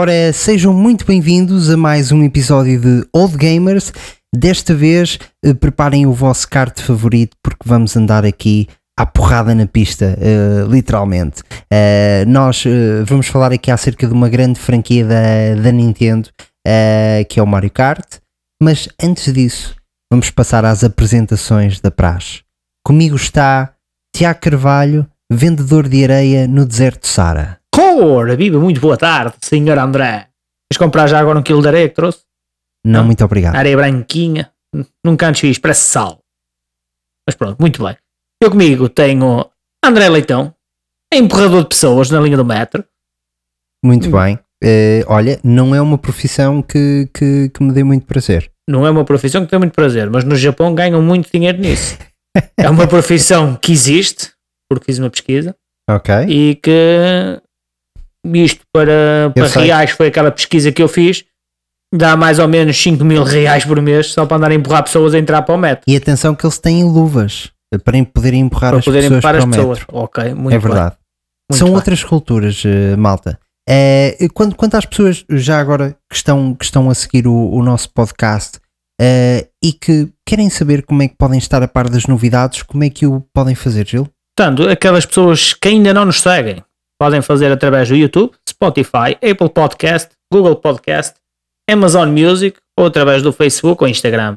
Ora, sejam muito bem-vindos a mais um episódio de Old Gamers. Desta vez, eh, preparem o vosso kart favorito porque vamos andar aqui à porrada na pista, uh, literalmente. Uh, nós uh, vamos falar aqui acerca de uma grande franquia da, da Nintendo, que é o Mario Kart. Mas antes disso, vamos passar às apresentações da praxe. Comigo está Tiago Carvalho, vendedor de areia no deserto de Sara. Ora, viva, muito boa tarde, senhor André. Queres comprar já agora um quilo de areia que trouxe? Não, Não? muito obrigado. Areia branquinha, nunca antes fiz, parece sal. Mas pronto, muito bem. Eu comigo tenho André Leitão, empurrador de pessoas na linha do metro. Muito hum. bem. Uh, olha, não é uma profissão que, que, que, me dê muito prazer. Não é uma profissão que dê muito prazer, mas no Japão ganham muito dinheiro nisso. é uma profissão que existe, porque fiz uma pesquisa. Ok. E que isto para, para reais foi aquela pesquisa que eu fiz. Dá mais ou menos 5 mil reais por mês só para andar a empurrar pessoas a entrar para o metro. E atenção que eles têm luvas para poderem empurrar para as pessoas empurrar para as pessoas. Metro. Ok, muito É verdade. Muito São bem. outras culturas, uh, malta. É, quanto, quanto às pessoas já agora que estão, que estão a seguir o, o nosso podcast uh, e que querem saber como é que podem estar a par das novidades, como é que o podem fazer, Gil? Portanto, aquelas pessoas que ainda não nos seguem, podem fazer através do YouTube, Spotify, Apple Podcast, Google Podcast, Amazon Music ou através do Facebook ou Instagram.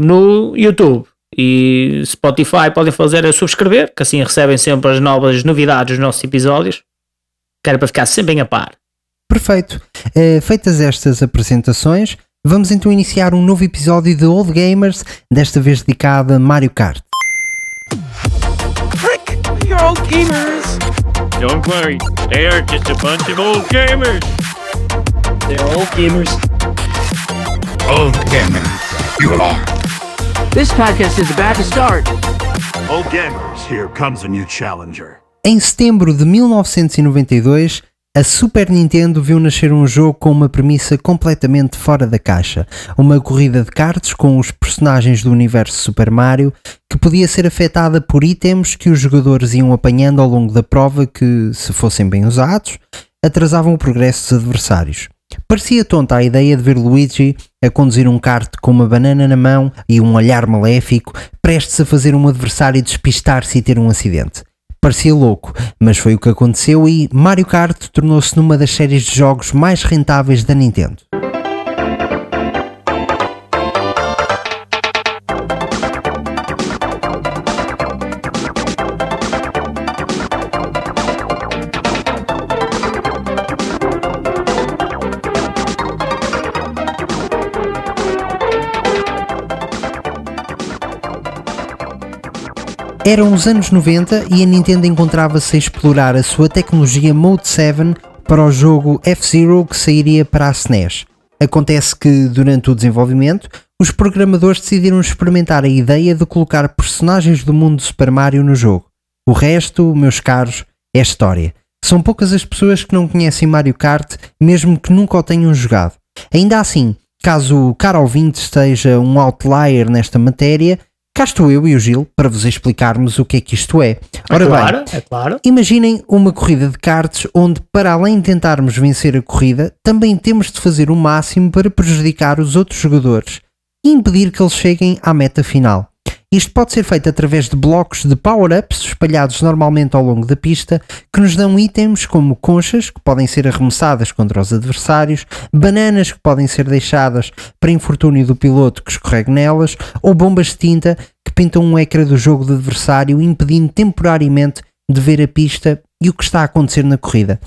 No YouTube e Spotify podem fazer a subscrever, que assim recebem sempre as novas novidades dos nossos episódios. Quero para ficar sempre em a par. Perfeito. Uh, feitas estas apresentações, vamos então iniciar um novo episódio de Old Gamers, desta vez dedicado a Mario Kart. Frick, you're old gamers. Don't worry, they are just a bunch of old gamers. They're old gamers. Old gamers, you are. This podcast is about to start. Old gamers, here comes a new challenger. Em setembro de 1992, a Super Nintendo viu nascer um jogo com uma premissa completamente fora da caixa. Uma corrida de cartas com os personagens do universo Super Mario que podia ser afetada por itens que os jogadores iam apanhando ao longo da prova que, se fossem bem usados, atrasavam o progresso dos adversários. Parecia tonta a ideia de ver Luigi a conduzir um kart com uma banana na mão e um olhar maléfico, prestes a fazer um adversário despistar-se e ter um acidente. Parecia louco, mas foi o que aconteceu e Mario Kart tornou-se numa das séries de jogos mais rentáveis da Nintendo. Eram os anos 90 e a Nintendo encontrava-se a explorar a sua tecnologia Mode 7 para o jogo F-Zero que sairia para a SNES. Acontece que, durante o desenvolvimento, os programadores decidiram experimentar a ideia de colocar personagens do mundo de Super Mario no jogo. O resto, meus caros, é história. São poucas as pessoas que não conhecem Mario Kart, mesmo que nunca o tenham jogado. Ainda assim, caso o caro ouvinte esteja um outlier nesta matéria, Cá estou eu e o Gil para vos explicarmos o que é que isto é. Ora é claro, bem, é claro. imaginem uma corrida de karts onde, para além de tentarmos vencer a corrida, também temos de fazer o máximo para prejudicar os outros jogadores e impedir que eles cheguem à meta final. Isto pode ser feito através de blocos de power-ups espalhados normalmente ao longo da pista, que nos dão itens como conchas, que podem ser arremessadas contra os adversários, bananas que podem ser deixadas para infortúnio do piloto que escorregue nelas, ou bombas de tinta que pintam um ecrã do jogo do adversário, impedindo temporariamente de ver a pista e o que está a acontecer na corrida.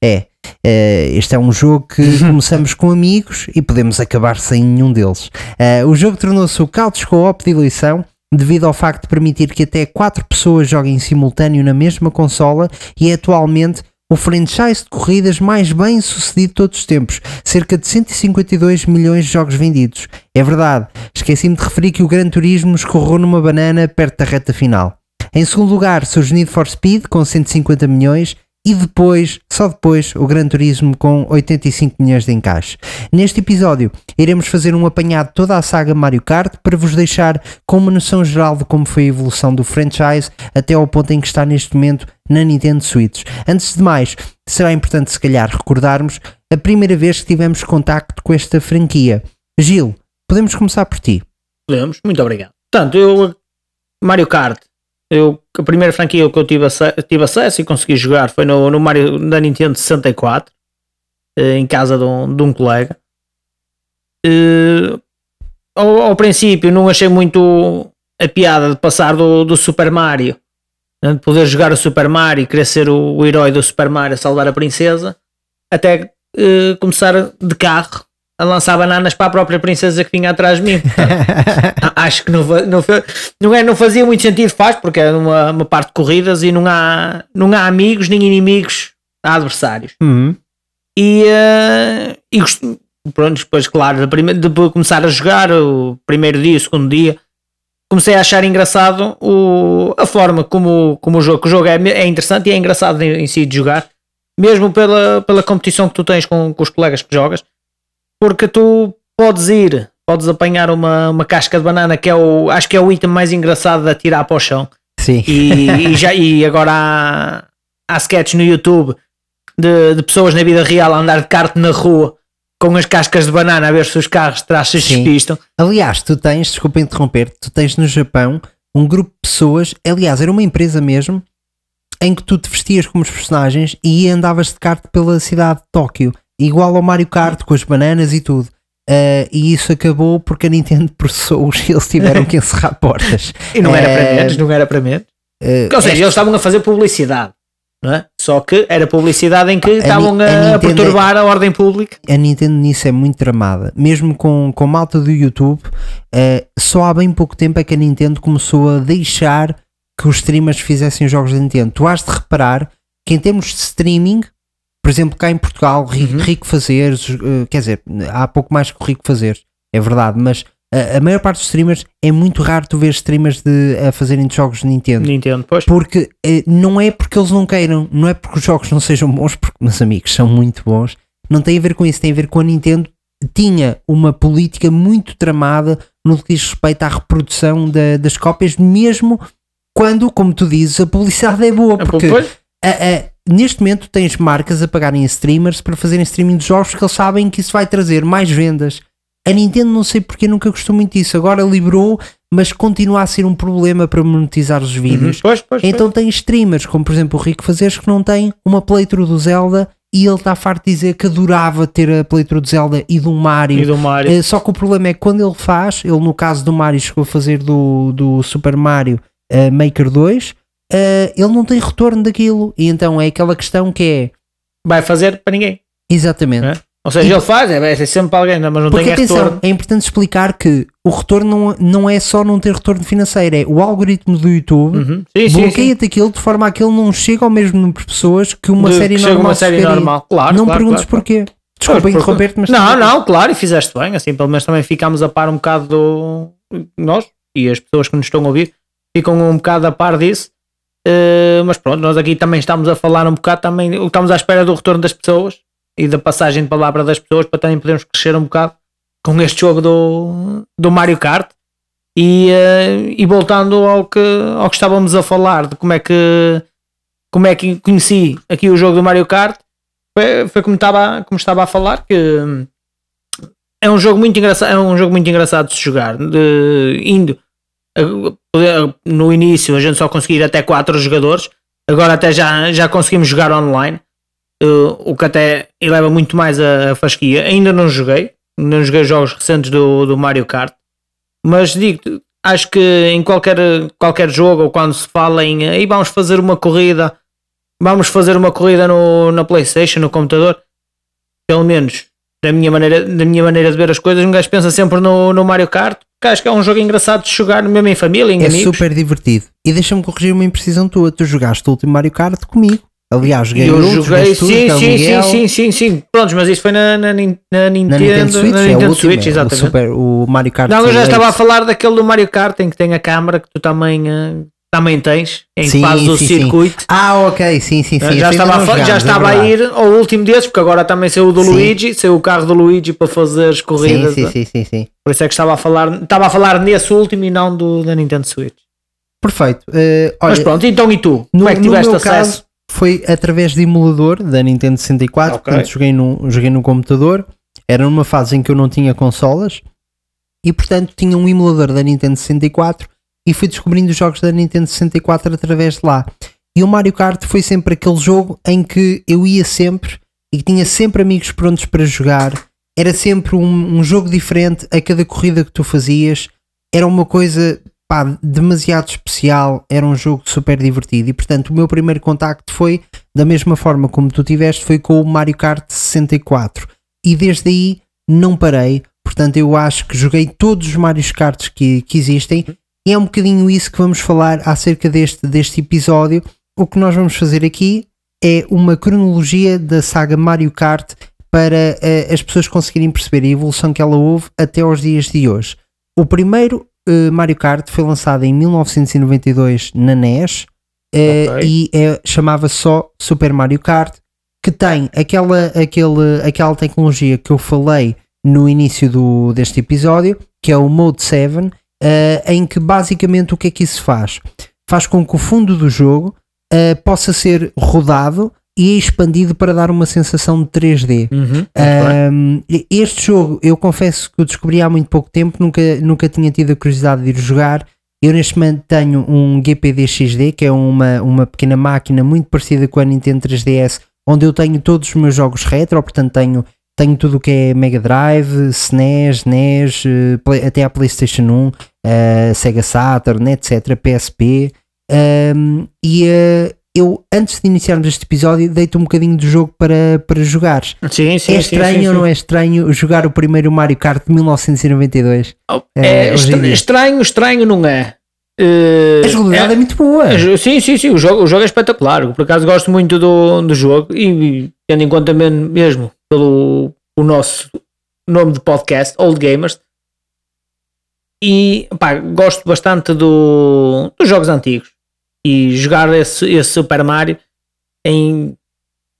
É, Uh, este é um jogo que começamos com amigos e podemos acabar sem nenhum deles. Uh, o jogo tornou-se o Couch Co-op de eleição devido ao facto de permitir que até 4 pessoas joguem em simultâneo na mesma consola e é atualmente o franchise de corridas mais bem sucedido de todos os tempos, cerca de 152 milhões de jogos vendidos. É verdade, esqueci-me de referir que o Gran Turismo escorreu numa banana perto da reta final. Em segundo lugar, surge Need for Speed com 150 milhões e depois, só depois, o Gran Turismo com 85 milhões de encaixe. Neste episódio, iremos fazer um apanhado de toda a saga Mario Kart para vos deixar com uma noção geral de como foi a evolução do franchise até ao ponto em que está neste momento na Nintendo Switch. Antes de mais, será importante se calhar recordarmos a primeira vez que tivemos contacto com esta franquia. Gil, podemos começar por ti. Podemos, muito obrigado. Portanto, eu Mario Kart, eu, a primeira franquia que eu tive, tive acesso e consegui jogar foi no, no Mario da Nintendo 64, eh, em casa de um, de um colega. Uh, ao, ao, princípio não achei muito a piada de passar do, do Super Mario, né, de poder jogar o Super Mario e querer ser o, o herói do Super Mario a salvar a princesa, até uh, começar de carro a lançar bananas para a própria princesa que vinha atrás de mim. acho que não, não, não, é, não fazia muito sentido, faz, porque é uma, uma parte de corridas e não há, não há amigos nem inimigos, há adversários. Uhum. E, uh, e pronto, depois, claro, de, prime, de começar a jogar o primeiro dia, o segundo dia, comecei a achar engraçado o, a forma como, como o jogo, o jogo é, é interessante e é engraçado em, em si de jogar, mesmo pela, pela competição que tu tens com, com os colegas que jogas porque tu podes ir, podes apanhar uma, uma casca de banana que é o, acho que é o item mais engraçado de atirar para o chão. Sim. E, e já, e agora há, há sketches no YouTube de, de pessoas na vida real a andar de kart na rua com as cascas de banana a ver se os carros de trás se despistam. Aliás, tu tens, desculpa interromper, tu tens no Japão um grupo de pessoas, aliás, era uma empresa mesmo, em que tu te vestias como os personagens e andavas de kart pela cidade de Tóquio igual ao Mario Kart com as bananas e tudo. Uh, e isso acabou porque a Nintendo processou-os e eles tiveram que encerrar portas. e não era para eh, menos, não era para menos. Uh, Ou seja, eles estavam a fazer publicidade, não é? Só que era publicidade em que a estavam a, a, perturbar é, a ordem pública. A Nintendo nisso é muito tramada, mesmo com, com malta do YouTube. Uh, só há bem pouco tempo é que a Nintendo começou a deixar que os streamers fizessem jogos da Nintendo. Tu has de reparar que em termos de streaming, por exemplo, cá em Portugal, rico, uhum. rico fazeres, uh, quer dizer, há pouco mais que rico fazeres, é verdade, mas a, a maior parte dos streamers é muito raro tu ver streamers de, a fazerem jogos de Nintendo. Nintendo, pois. Porque uh, não é porque eles não queiram, não é porque os jogos não sejam bons, porque meus amigos são muito bons, não tem a ver com isso, tem a ver com a Nintendo tinha uma política muito tramada no que diz respeito à reprodução da, das cópias, mesmo quando, como tu dizes, a publicidade é boa, porque a, a, neste momento tens marcas a pagarem streamers para fazerem streaming de jogos porque eles sabem que isso vai trazer mais vendas. A Nintendo não sei porque nunca gostou muito disso. Agora liberou, mas continua a ser um problema para monetizar os vídeos. Uhum. Pois, pois, então tem streamers, como por exemplo o Rico Fazeres, que não tem uma playthrough do Zelda e ele está farto de dizer que adorava ter a playthrough do Zelda e do Mario. E do Mario. Uh, só que o problema é que quando ele faz, ele no caso do Mario chegou a fazer do, do Super Mario uh, Maker 2 uh, ele não tem retorno daquilo. E então é aquela questão que é. Vai fazer para ninguém. Exatamente. É? Ou seja, e, ele faz, é, é sempre para alguém, mas não tem atenção, retorno. É importante explicar que o retorno não, não é só não ter retorno financeiro, é o algoritmo do YouTube uhum. bloqueia-te aquilo de forma a que ele não chega ao mesmo número de pessoas que uma de, série que normal. uma série normal, claro. Não claro, perguntes claro, porquê. Desculpa interromper-te, mas. Não, não, claro, e fizeste bem, assim pelo menos também ficámos a par um bocado do. Nós e as pessoas que nos estão a ouvir ficam um bocado a par disso Uh, mas pronto, nós aqui também estamos a falar um bocado, também estamos à espera do retorno das pessoas e da passagem de palavra das pessoas para também podermos crescer um bocado com este jogo do, do Mario Kart. E, uh, e voltando ao que, ao que estávamos a falar, de como é que como é que conheci aqui o jogo do Mario Kart, foi, foi como, estava, como estava a falar, que é um jogo muito engraçado, é um jogo muito engraçado de se jogar, de, indo no início a gente só conseguia até 4 jogadores, agora até já, já conseguimos jogar online, uh, o que até eleva muito mais a, a, fasquia. Ainda não joguei, não joguei jogos recentes do, do Mario Kart, mas digo acho que em qualquer, qualquer jogo ou quando se fala em vamos fazer uma corrida, vamos fazer uma corrida no, na Playstation, no computador, pelo menos da minha maneira, da minha maneira de ver as coisas, um gajo pensa sempre no, no Mario Kart, que acho que é um jogo engraçado de jogar mesmo em família, em é amigos. É super divertido. E deixa-me corrigir uma imprecisão tua, tu jogaste o último Mario Kart comigo. Aliás, joguei eu outros, joguei, sim, sim, sim, sim, sim, sim. Prontos, mas isso foi na, na, na Nintendo, na Nintendo Switch, na Nintendo é Switch, exatamente. O, super, o Mario Kart. Não, eu já estava a falar daquele do Mario Kart em que tem a câmara que tu também uh, também tens, em Sim, fazes o sim, sim. circuito. Ah, ok, sim, sim, sim. já estava, a, já é estava a verdade. ir ao último desses, porque agora também saiu o do Sim. Luigi, saiu o carro do Luigi para fazer as Sim, corridas. sim, sim, sim, sim. Por isso é que estava a falar, estava a falar nesse último e não do da Nintendo Switch. Perfeito. Mas olha, pronto, então e tu? no, Como é que tiveste meu acesso? caso foi através de emulador da Nintendo 64, Ok. portanto joguei no, joguei no computador, era numa fase em que eu não tinha consolas e portanto tinha um emulador da Nintendo 64 e fui descobrindo os jogos da Nintendo 64 através de lá. E o Mario Kart foi sempre aquele jogo em que eu ia sempre e tinha sempre amigos prontos para jogar. Era sempre um, um jogo diferente a cada corrida que tu fazias. Era uma coisa pá, demasiado especial. Era um jogo super divertido. E portanto, o meu primeiro contacto foi da mesma forma como tu tiveste, foi com o Mario Kart 64. E desde aí não parei. Portanto, eu acho que joguei todos os Mario Karts que, que existem. E é um bocadinho isso que vamos falar acerca deste, deste episódio. O que nós vamos fazer aqui é uma cronologia da saga Mario Kart para eh, as pessoas conseguirem perceber a evolução que ela houve até aos dias de hoje. O primeiro eh, Mario Kart foi lançado em 1992 na NES eh, Ok. e é, chamava só Super Mario Kart, que tem aquela, aquele, aquela tecnologia que eu falei no início do, deste episódio, que é o Mode 7, eh, em que basicamente o que é que isso faz? Faz com que o fundo do jogo eh, possa ser rodado e expandido para dar uma sensação de 3D. Uhum, Um, este jogo, eu confesso que o descobri há muito pouco tempo, nunca, nunca tinha tido a curiosidade de ir jogar. Eu neste momento tenho um GPD XD, que é uma, uma pequena máquina muito parecida com a Nintendo 3DS, onde eu tenho todos os meus jogos retro, portanto tenho, tenho tudo o que é Mega Drive, SNES, NES, eh, Play- até a PlayStation 1, eh, Sega Saturn, etc, PSP. Um, e eh, eu, antes de iniciarmos este episódio, deito um bocadinho do jogo para, para jogares. bem. Sim, sim, É estranho sim, ou não é estranho jogar o primeiro Mario Kart de 1992? Oh, É, É, estra- estranho, estranho não é. Eh, A jogabilidade é, muito boa. é- sim, sim, sim, o jogo, o jogo é espetacular. Por acaso gosto muito do, do jogo e tendo em conta mesmo pelo o nosso nome de podcast, Old Gamers. E pá, gosto bastante do, dos jogos antigos. E jogar esse, esse Super Mario em.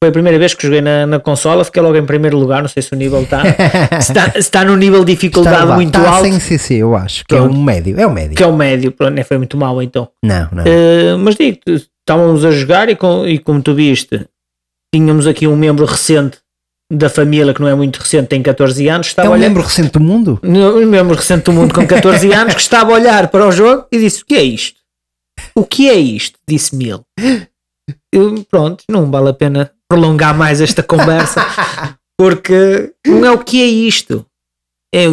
Foi a primeira vez que joguei na, na consola, fiquei logo em primeiro lugar. Não sei se o nível está. se está, se está no nível de dificuldade Está, muito está alto, sem CC, eu acho, que Pronto. é um médio. É um médio. que é o médio. Pronto, foi muito mal então. Não, não. Uh, mas digo, estávamos a jogar e, com- e como tu viste, tínhamos aqui um membro recente da família que não é muito recente, tem 14 anos, é estava um a olhar, membro recente do mundo? um membro recente do mundo com 14 anos que estava a olhar para o jogo e disse: O que é isto? O que é isto? Disse-me ele. Eu, pronto, não vale a pena prolongar mais esta conversa porque não é o que é isto. É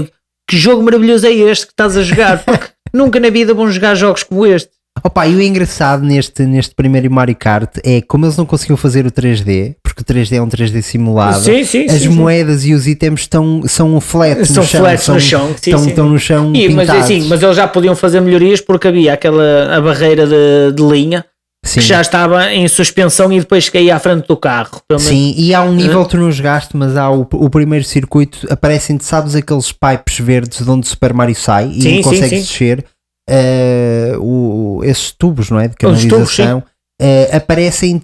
que jogo maravilhoso é este que estás a jogar? Porque nunca na vida vão jogar jogos como este. Opa, e o engraçado neste, neste primeiro Mario Kart é como eles não conseguiam fazer o 3D, porque o 3D é um 3D simulado. Sim, sim, As sim, sim. moedas e os itens estão, são flats São no chão. flats são, no chão, sim, estão, sim. estão no chão E, mas, pintados. assim, mas eles já podiam fazer melhorias porque havia aquela a barreira de, de linha Sim. que já estava em suspensão e depois caía à frente do carro. Sim, e há um nível que tu não jogaste, mas há o, o primeiro circuito, aparecem, sabes, aqueles pipes verdes de onde o Super Mario sai e Sim, sim, consegues sim. descer eh, o, esses tubos, não é? De Os tubos, eh, aparecem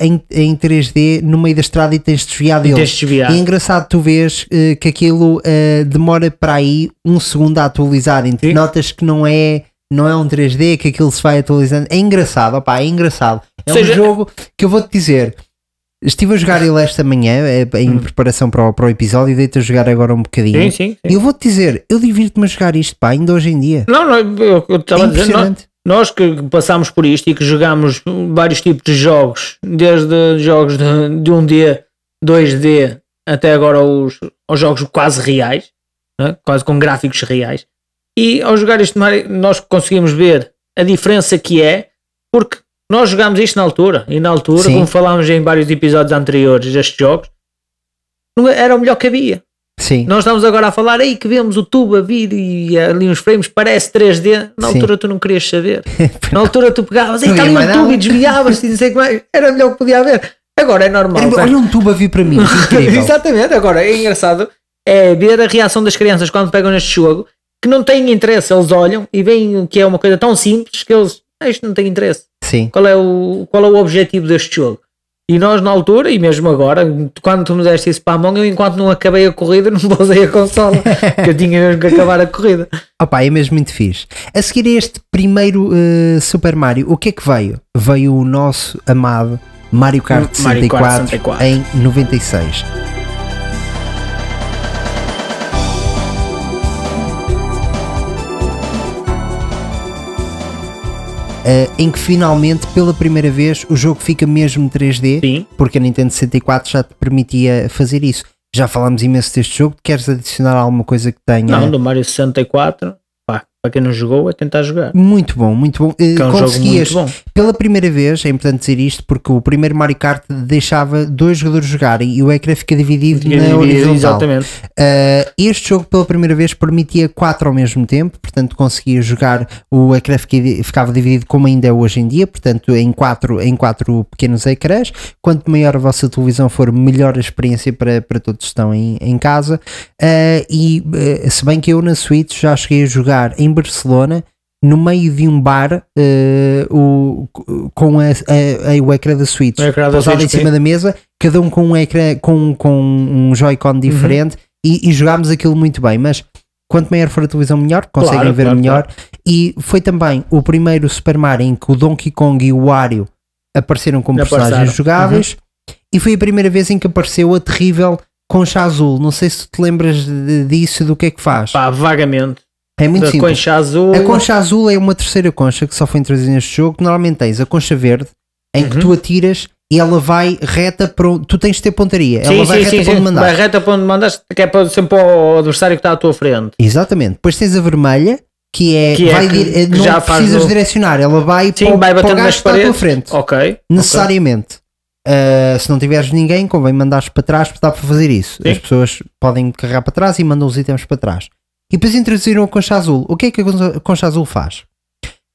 em, em 3D no meio da estrada e tens de desviar E deles. tens de desviar. E é engraçado tu vês eh, que aquilo demora para aí um segundo a atualizar. E Sim. notas que não é, não é um 3D, que aquilo se vai atualizando. É engraçado, opá, é engraçado. É seja- um jogo que eu vou-te dizer. Estive a jogar ele esta manhã em Hum. preparação para o, para o episódio e deito a jogar agora um bocadinho. Sim, sim, E sim. eu vou-te dizer, eu divirto-me a jogar isto, pá, ainda hoje em dia. Não, não, eu, eu É estava a dizer, nós, impressionante. Nós que passámos por isto e que jogámos vários tipos de jogos, desde jogos de, de 1D, 2D, até agora os, os jogos quase reais, né? quase com gráficos reais. E ao jogar isto, Mario, nós conseguimos ver a diferença que é, porque nós jogámos isto na altura, e na altura, Sim. como falámos em vários episódios anteriores destes jogos, era o melhor que havia. Sim. Nós estamos agora a falar aí que vemos o tubo a vir e ali uns frames, parece 3D. Na Sim. altura tu não querias saber. Na altura tu pegavas, está ali um mais tubo e desviavas e não sei como é. Era melhor que podia haver. Agora é normal. Era- olha um tubo a vir para mim, que incrível. Exatamente, agora é engraçado é ver a reação das crianças quando pegam neste jogo que não têm interesse, eles olham e veem que é uma coisa tão simples que eles ah, isto não tem interesse. Sim. Qual é, o, qual é o objetivo deste jogo? E nós na altura, e mesmo agora, quando tu me deste isso para a mão, eu enquanto não acabei a corrida, não pausei a consola, que eu tinha mesmo que acabar a corrida. Opa, é mesmo muito fixe. A seguir a este primeiro uh, Super Mario, o que é que veio? Veio o nosso amado Mario Kart 64, Mario Kart 64. em 96. Uh, em que finalmente, pela primeira vez, o jogo fica mesmo 3D, Sim. porque a Nintendo 64 já te permitia fazer isso. Já falámos imenso deste jogo, queres adicionar alguma coisa que tenha? Não, do Mario 64, pá, para quem não jogou, é tentar jogar. Muito bom, muito bom. Uh, Que é um conseguias, bom. pela primeira vez, é importante dizer isto, porque o primeiro Mario Kart deixava dois jogadores jogarem e o ecrã fica dividido na horizontal. Exatamente. Uh, este jogo, pela primeira vez, permitia quatro ao mesmo tempo, portanto, conseguia jogar. O ecrã fica- ficava dividido como ainda é hoje em dia, portanto, em quatro, em quatro pequenos ecrãs. Quanto maior a vossa televisão for, melhor a experiência para, para todos que estão em, em casa. Uh, e uh, se bem que eu na Switch já cheguei a jogar em Barcelona. No meio de um bar, uh, o, com a, a- a- o ecrã da Switch O ecrã da pousado em cima da mesa, cada um com um ecrã, com, com um Joy-Con Uhum. diferente e, e jogámos aquilo muito bem. Mas quanto maior for a televisão, melhor, conseguem Claro, ver claro, melhor. E foi também o primeiro Super Mario em que o Donkey Kong e o Wario apareceram como. Uhum. personagens jogáveis. E foi a primeira vez em que apareceu a terrível Concha Azul. Não sei se tu te lembras disso, do que é que faz. Pá, vagamente. É muito da simples. concha azul. A concha azul é uma terceira concha que só foi introduzida neste jogo. Normalmente tens a concha verde, em que Uhum. tu atiras e ela vai reta para onde. Tu tens de ter pontaria. ela Sim, vai sim, reta sim, para onde mandar. Vai reta para onde mandas, que é para, sempre para o adversário que está à tua frente. Exatamente. Depois tens a vermelha, que é. Que é vai que- dir- que não já precisas no- direcionar, ela vai Sim, para, o- vai para o gajo que está à tua frente. Ok. Necessariamente. Uh, se não tiveres ninguém, convém mandares para trás, porque dá para fazer isso. As pessoas podem carregar para trás e mandam os itens para trás. E depois introduziram a concha azul. O que é que a concha- azul faz?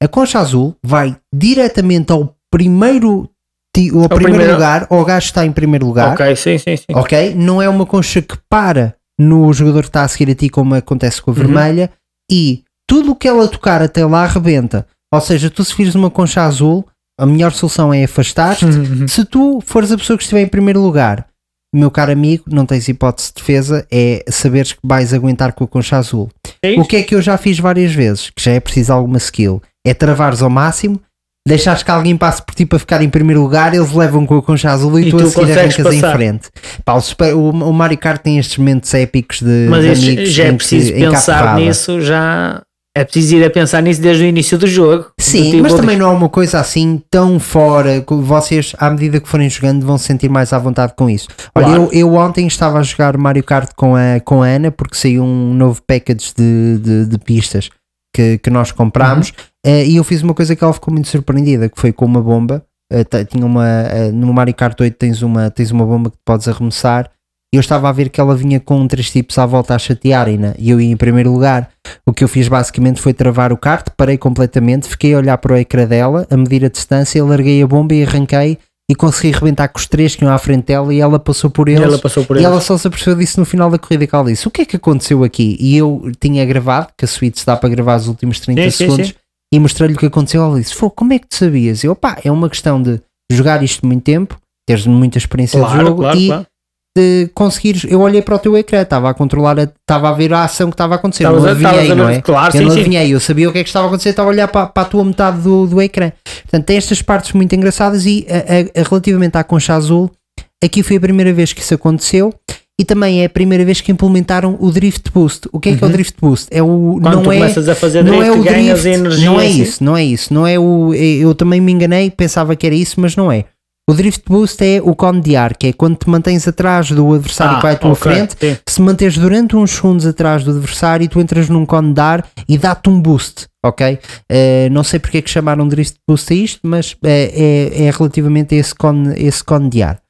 A concha azul vai diretamente ao primeiro, ao primeiro, primeiro- lugar, ao gajo que está em primeiro lugar. Ok, sim, sim, sim. Ok? Não é uma concha que para no jogador que está a seguir a ti, como acontece com a Uhum. vermelha, e tudo o que ela tocar até lá arrebenta. Ou seja, tu se vires uma concha azul, a melhor solução é afastar-te. Uhum. Se tu fores a pessoa que estiver em primeiro lugar, meu caro amigo, não tens hipótese de defesa, é saberes que vais aguentar com a concha azul. Sim. O que é que eu já fiz várias vezes, que já é preciso alguma skill, é travares ao máximo, deixares que alguém passe por ti para ficar em primeiro lugar, eles levam com a concha azul e, E tu, a tu seguir consegues arrancas em passar. frente. Pá, o, o- Mario Kart tem estes momentos épicos de, Mas de já é em preciso em pensar nisso já. É preciso ir a pensar nisso desde o início do jogo. Sim, Do mas também não é uma coisa assim tão fora que vocês, à medida que forem jogando, vão se sentir mais à vontade com isso. Olha, Claro. eu, eu ontem estava a jogar Mario Kart com a, com a Ana porque saiu um novo package de, de, de pistas que, que nós comprámos eh, e eu fiz uma coisa que ela ficou muito surpreendida, que foi com uma bomba. T- tinha uma, eh, no Mario Kart 8 tens uma, tens uma bomba que podes arremessar eu estava a ver que ela vinha com três tipos à volta a chatearem-na e eu ia em primeiro lugar. O que eu fiz basicamente foi travar o kart, parei completamente, fiquei a olhar para o ecrã dela, a medir a distância, larguei a bomba e arranquei e consegui rebentar com os três que iam à frente dela e ela passou por E eles. ela passou por E ele. ela só se apercebeu disso no final da corrida que ela disse: O que é que aconteceu aqui? E eu tinha gravado, que a Switch dá para gravar os últimos 30 Sim, sim, segundos, sim. e mostrei-lhe o que aconteceu. Ela disse: Pô, como é que tu sabias? Eu, pá, é uma questão de jogar isto muito tempo, teres muita experiência de Claro, jogo claro, e claro. De conseguires. Eu olhei para o teu ecrã, estava a controlar, estava a ver a ação que estava a acontecer. Estavas não adivinhei, não é? Claro, eu sim, não sim. adivinhei, eu sabia o que é que estava a acontecer, estava a olhar para, para a tua metade do, do ecrã. Portanto, tem estas partes muito engraçadas e a- a- relativamente à concha azul, aqui foi a primeira vez que isso aconteceu e também é a primeira vez que implementaram o Drift Boost. O que é que é o Drift Boost? É o, Quando não tu é, começas a fazer não drift, é o ganhas drift, energia. não é assim. isso, não é isso, não é o, eu também me enganei, pensava que era isso, mas não é. O Drift Boost é o cone de ar, que é quando te mantens atrás do adversário Ah, que vai à tua ok, frente, sim. se manteres durante uns segundos atrás do adversário, tu entras num cone de ar e dá-te um boost, ok? Eh, não sei porque é que chamaram Drift Boost a isto, mas eh, é, é relativamente a esse cone, esse cone de ar.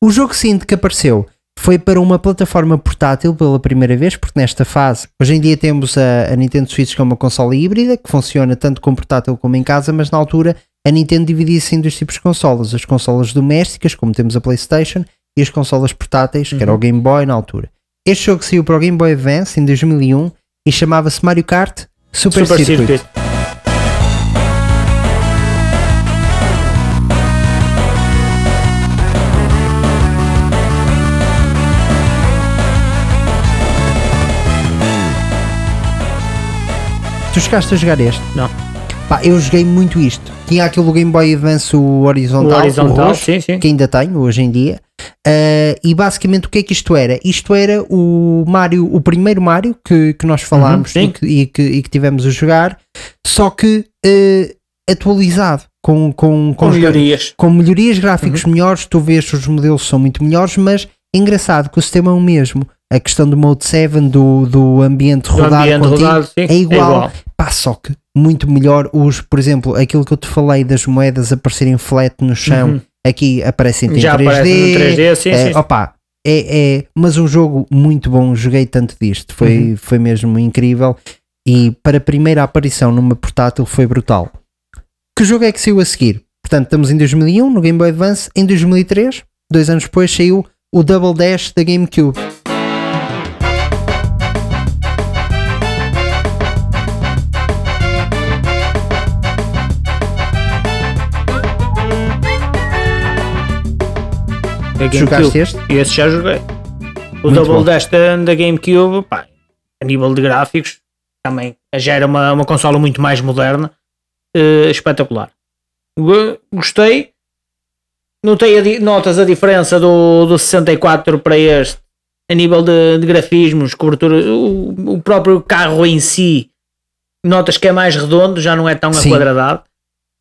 O jogo seguinte que apareceu foi para uma plataforma portátil pela primeira vez, porque nesta fase, hoje em dia temos a, a Nintendo Switch que é uma consola híbrida, que funciona tanto com portátil como em casa, mas na altura a Nintendo dividia-se em dois tipos de consolas: as consolas domésticas, como temos a PlayStation, e as consolas portáteis, uhum. que era o uhum. Game Boy na altura. Este jogo saiu para o Game Boy Advance em 2001 e chamava-se Mario Kart Super, Super Circuit. Circuit. Tu chegaste a jogar este? Não. Pá, eu joguei muito isto. Tinha aquele Game Boy Advance o horizontal, O horizontal, roxo, sim, sim. que ainda tenho hoje em dia. Uh, e basicamente o que é que isto era? Isto era o Mario, o primeiro Mario que, que nós falámos Uhum, e, que, e, que, e que tivemos a jogar, só que uh, atualizado com, com, Com gra- melhorias. com melhorias gráficos Uhum. melhores, tu vês os modelos são muito melhores, mas é engraçado que o sistema é o mesmo. A questão do Mode 7, do, do ambiente Do rodar ambiente contigo, rodado, sim, é igual. Pá, só que muito melhor. Os, por exemplo, aquilo que eu te falei das moedas aparecerem flat no chão, Uhum. aqui aparecem em Já 3D. aparece no 3D, sim, é, sim. opa, é, é, mas um jogo muito bom. Joguei tanto disto, foi, Uhum. foi mesmo incrível. E para a primeira aparição numa portátil foi brutal. Que jogo é que saiu a seguir? Portanto, estamos em 2001 no Game Boy Advance. Em 2003, dois anos depois, saiu o Double Dash da GameCube. Da GameCube. Jogaste este? Esse já joguei. O Muito Double bom. Dash da, da GameCube, pá, a nível de gráficos, também já era uma, uma consola muito mais moderna, eh, espetacular. Go- Gostei. Notei a di- notas a diferença do, do 64 para este, a nível de, de grafismos, cobertura, o, o próprio carro em si, notas que é mais redondo, já não é tão Sim. aquadradado.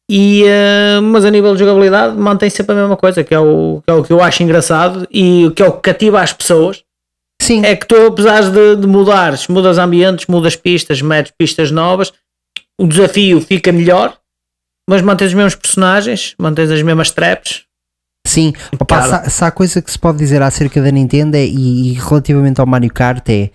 E, eh, mas a nível de jogabilidade mantém sempre a mesma coisa, que é, o, que é o que eu acho engraçado e que é o que cativa as pessoas. Sim, É que tu, apesar de, de mudares, mudas ambientes, mudas pistas, metes pistas novas, o desafio fica melhor, mas mantens os mesmos personagens, mantens as mesmas traps. Sim, Opa, se, se há coisa que se pode dizer acerca da Nintendo é, e, e relativamente ao Mario Kart é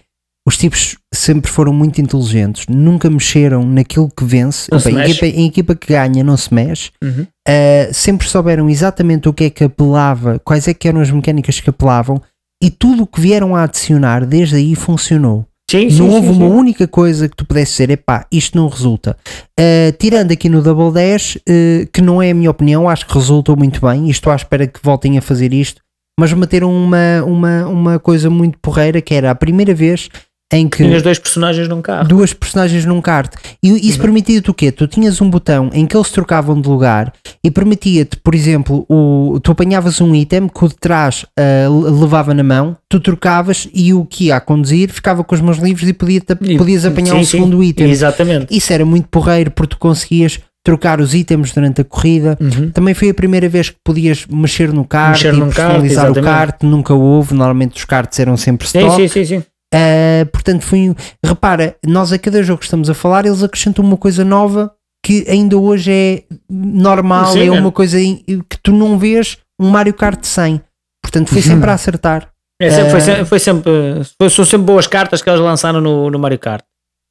os tipos sempre foram muito inteligentes, nunca mexeram naquilo que vence. Não Opa, mexe. equipa, a equipa que ganha não se mexe, Uhum. Uh, sempre souberam exatamente o que é que apelava, quais é que eram as mecânicas que apelavam e tudo o que vieram a adicionar desde aí funcionou. Sim, sim, não houve sim. uma única coisa que tu pudesse dizer, epá, isto não resulta. Uh, tirando aqui no Double Dash, uh, que não é a minha opinião, acho que resultou muito bem, e estou à espera que voltem a fazer isto, mas meteram uma, uma, uma coisa muito porreira que era a primeira vez em que Tinhas dois personagens num carro. duas personagens num kart. E isso permitia-te o quê? Tu tinhas um botão em que eles trocavam de lugar e permitia-te, por exemplo, o, tu apanhavas um item que o de trás le- levava na mão, tu trocavas e o que ia a conduzir ficava com os mãos livres e podia podias apanhar sim, um sim. segundo item. Exatamente. Isso era muito porreiro porque tu conseguias trocar os itens durante a corrida. Uhum. Também foi a primeira vez que podias mexer no kart Mexer e num kart, personalizar o kart. Nunca houve, normalmente os karts eram sempre Sim, stock. sim, sim, sim. Uh, portanto, foi repara, nós a cada jogo que estamos a falar, eles acrescentam uma coisa nova que ainda hoje é normal, Sim, é é. uma coisa que tu não vês um Mario Kart 100. Portanto, foi sempre a acertar. É sempre, foi, Eh, sempre, foi sempre, foi- são sempre boas cartas que eles lançaram no, no Mario Kart.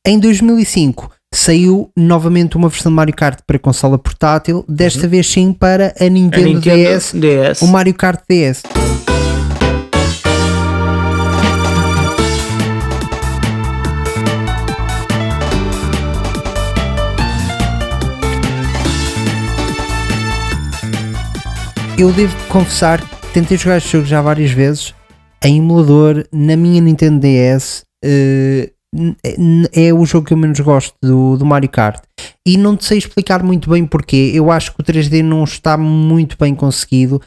Em 2005 saiu novamente uma versão de Mario Kart para consola portátil, desta vez sim para a Uhum. A Nintendo, Nintendo DS, DS. o Mario Kart DS. Eu devo confessar que tentei jogar este jogo já várias vezes em emulador na minha Nintendo DS. eh, n- n- é o jogo que eu menos gosto do, do Mario Kart e não sei explicar muito bem porquê. Eu acho que o 3D não está muito bem conseguido,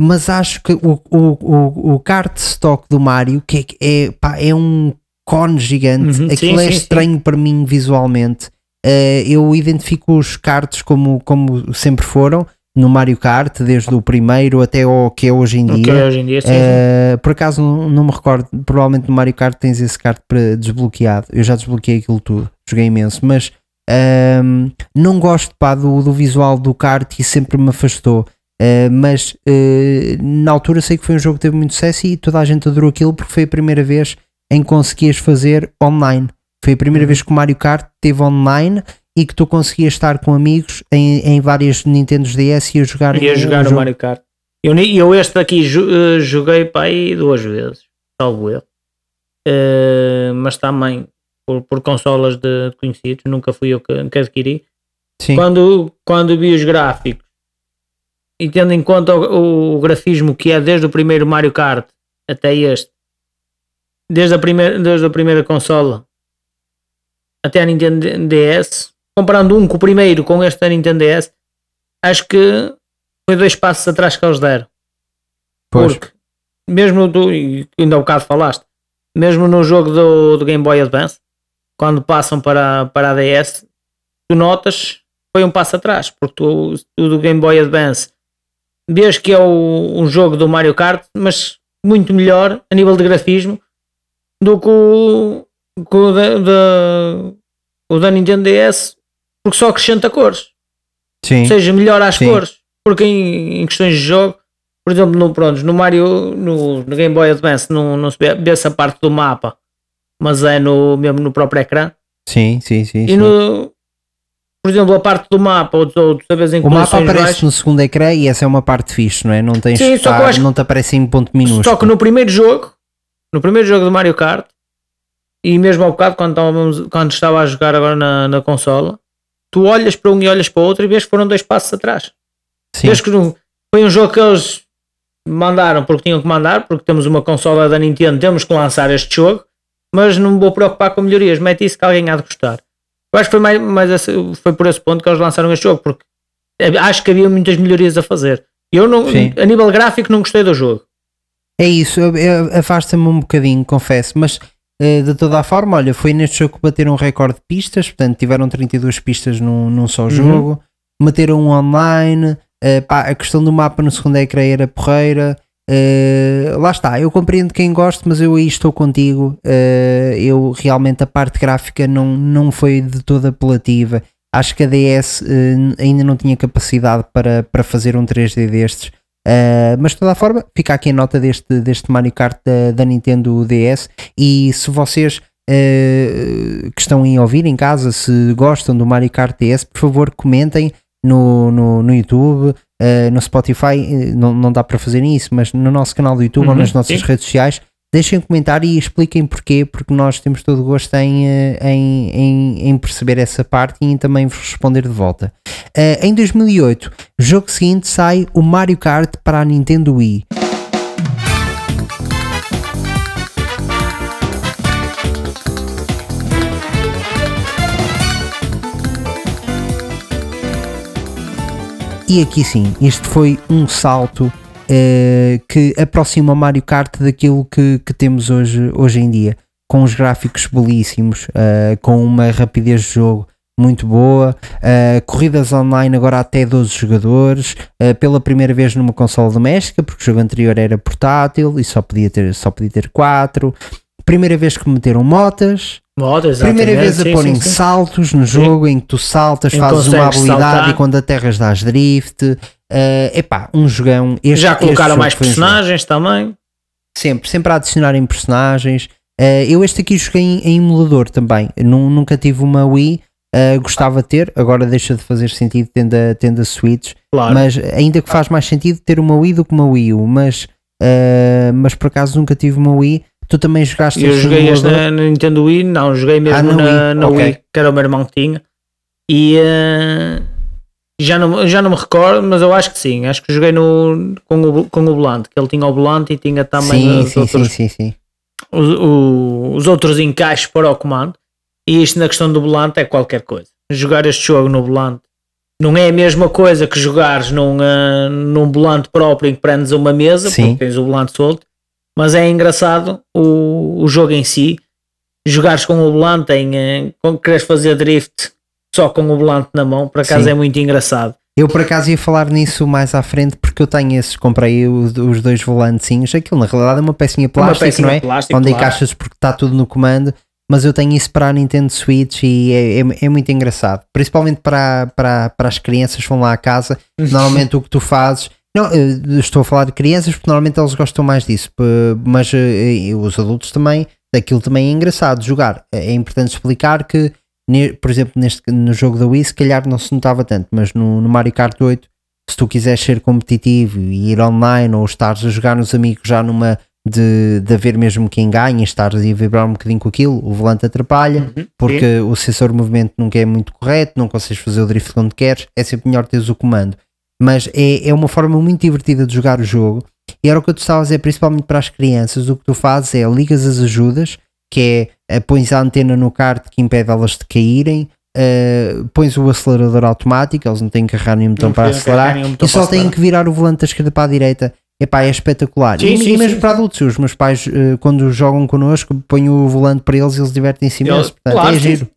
mas acho que o, o, o, o kart stock do Mario que é, é, pá, é um cone gigante, Uhum, sim, aquilo é sim, sim. estranho para mim visualmente. Eh, eu identifico os karts como, como sempre foram no Mario Kart, desde o primeiro até ao que é hoje em O dia. que é hoje em dia, sim. Eh, por acaso não, não me recordo, provavelmente no Mario Kart tens esse kart desbloqueado. Eu já desbloqueei aquilo tudo, joguei imenso, mas ehm, não gosto pá, do, do visual do kart e sempre me afastou. Eh, mas eh, na altura sei que foi um jogo que teve muito sucesso e toda a gente adorou aquilo porque foi a primeira vez em que conseguias fazer online. Foi a primeira Uhum. vez que o Mario Kart teve online e que tu conseguias estar com amigos em, em várias Nintendos DS e a jogar Ia um jogar jogo. Mario Kart. Eu, eu este daqui jo- eh, joguei para aí duas vezes, salvo eu. Eh, mas também por, por consolas de, de conhecidos, nunca fui eu que, que adquiri. Sim. Quando, quando vi os gráficos e tendo em conta o, o grafismo que é desde o primeiro Mario Kart até este, desde a primeira, desde a primeira consola, até a Nintendo DS, comparando um com o primeiro com este da Nintendo DS, acho que foi dois passos atrás que eles deram. Pois. Porque, mesmo tu, e ainda há bocado falaste, mesmo no jogo do, do Game Boy Advance, quando passam para, para a DS, tu notas foi um passo atrás, porque tu, tu do Game Boy Advance vês que é o, um jogo do Mario Kart, mas muito melhor a nível de grafismo do que o, que o, da, da, o da Nintendo DS, porque só acrescenta cores. Sim. Ou seja, melhor às Sim. cores. Porque em, em questões de jogo, por exemplo, no, pronto, no Mario, no, no Game Boy Advance, não, não se vê, vê essa parte do mapa, mas é no, mesmo no próprio ecrã. Sim, sim, sim. E sim. no, por exemplo, a parte do mapa, ou, tu sabes em O mapa aparece baixas, no segundo ecrã e essa é uma parte fixe, não é? Não tens Sim, só estar- acho não te aparece em ponto minúsculo. Só que no primeiro jogo, no primeiro jogo do Mario Kart, e mesmo ao bocado, quando, estávamos, quando estava a jogar agora na, na consola, tu olhas para um e olhas para o outro e vês que foram dois passos atrás. Sim. Vês que não- foi um jogo que eles mandaram porque tinham que mandar, porque temos uma consola da Nintendo, temos que lançar este jogo, mas não me vou preocupar com melhorias, mete isso que alguém há de gostar. Eu acho que foi, mais, mais esse- foi por esse ponto que eles lançaram este jogo, porque acho que havia muitas melhorias a fazer. Eu, não, Sim. a nível gráfico, não gostei do jogo. É isso, afasta-me um bocadinho, confesso, mas de toda a forma, olha, foi neste jogo que bateram um recorde de pistas, portanto tiveram 32 pistas num, num Uhum. só jogo, meteram um online, eh, pá, a questão do mapa no segundo ecrã era porreira. eh, lá está, eu compreendo quem gosta, mas eu aí estou contigo. eh, eu realmente a parte gráfica não, não foi de toda apelativa. Acho que a DS eh, ainda não tinha capacidade para, para fazer um 3D destes. Uh, mas de toda a forma, fica aqui a nota deste, deste Mario Kart da, da Nintendo DS. E se vocês uh, que estão a ouvir em casa, se gostam do Mario Kart DS, por favor, comentem no, no, no YouTube, uh, no Spotify. Não, não dá para fazer isso, mas no nosso canal do YouTube ou Uhum, nas nossas sim. redes sociais. Deixem um comentário e expliquem porquê, porque nós temos todo o gosto em, uh, em, em, em perceber essa parte e em também vos responder de volta. Uh, em 2008, jogo seguinte sai o Mario Kart para a Nintendo Wii. E aqui sim, este foi um salto eh, que aproxima Mario Kart daquilo que, que temos hoje, hoje em dia, com os gráficos belíssimos, eh, com uma rapidez de jogo muito boa, eh, corridas online agora até 12 jogadores, pela primeira vez numa consola doméstica, porque o jogo anterior era portátil e só podia ter, só podia ter 4. Primeira vez que meteram motas, Moda, Primeira vez a sim, sim, sim. saltos no jogo em que tu saltas, Em fazes uma habilidade saltar. e quando aterras dás drift. É epá, um jogão. Este, Já colocaram mais foi um personagens também. Sempre, sempre a adicionarem personagens. Eh, eu este aqui joguei em, em emulador também. Eu nu- nunca tive uma Wii. eh, gostava de ter, agora deixa de fazer sentido tendo a, tendo a Switch. Claro. Mas ainda que faz mais sentido ter uma Wii do que uma Wii U. Mas, eh, mas por acaso nunca tive uma Wii. Tu também jogaste eu joguei este na, na Nintendo Wii, não, joguei mesmo Ah, na na, Wii, na ok. Wii, que era o meu irmão que tinha. E eh, já, não, já não me recordo, mas eu acho que sim. Acho que joguei no, com, o, com o volante, que ele tinha o volante e tinha também Sim, os, sim, outros, sim, os, o- os outros encaixes para o comando. E isto na questão do volante é qualquer coisa. Jogar este jogo no volante não é a mesma coisa que jogares num, eh, num volante próprio em que prendes uma mesa, Sim. porque tens o volante solto, mas é engraçado o, o jogo em si. Jogares com o volante em eh, com, queres fazer drift só com o volante na mão, por acaso Sim. é muito engraçado. Eu por acaso ia falar nisso mais à frente porque eu tenho esses, comprei os, os dois volantezinhos. Aquilo na realidade é uma pecinha plástica, pecinha não é? plástico, Onde claro. encaixas porque está tudo no comando. Mas eu tenho isso para a Nintendo Switch e é, é, é muito engraçado. Principalmente para, para, para as crianças que vão lá à casa. Normalmente o que tu fazes. Não, eh, estou a falar de crianças porque normalmente eles gostam mais disso. Mas eh, os adultos também, aquilo também é engraçado jogar. É importante explicar que, por exemplo, neste, no jogo da Wii, se calhar não se notava tanto, mas no, no Mario Kart 8, se tu quiseres ser competitivo e ir online ou estares a jogar nos amigos já numa de, de haver mesmo quem ganha, estares a vibrar um bocadinho com aquilo, o volante atrapalha, Uhum, porque o sensor de movimento nunca é muito correto, não consegues fazer o drift quando queres, é sempre melhor teres o comando. Mas é, é uma forma muito divertida de jogar o jogo. E era o que eu te estava a dizer, principalmente para as crianças, o que tu fazes é ligas as ajudas, que uh, pões a antena no kart que impede elas de caírem, uh, pões o acelerador automático, eles não têm que carregar nenhum botão Não para acelerar botão e só têm que virar o volante da esquerda para a direita. Epá, é espetacular. Sim, e, sim, e mesmo sim, para adultos, os meus pais, uh, quando jogam connosco, põem o volante para eles e eles divertem-se imenso. Portanto, claro, é giro.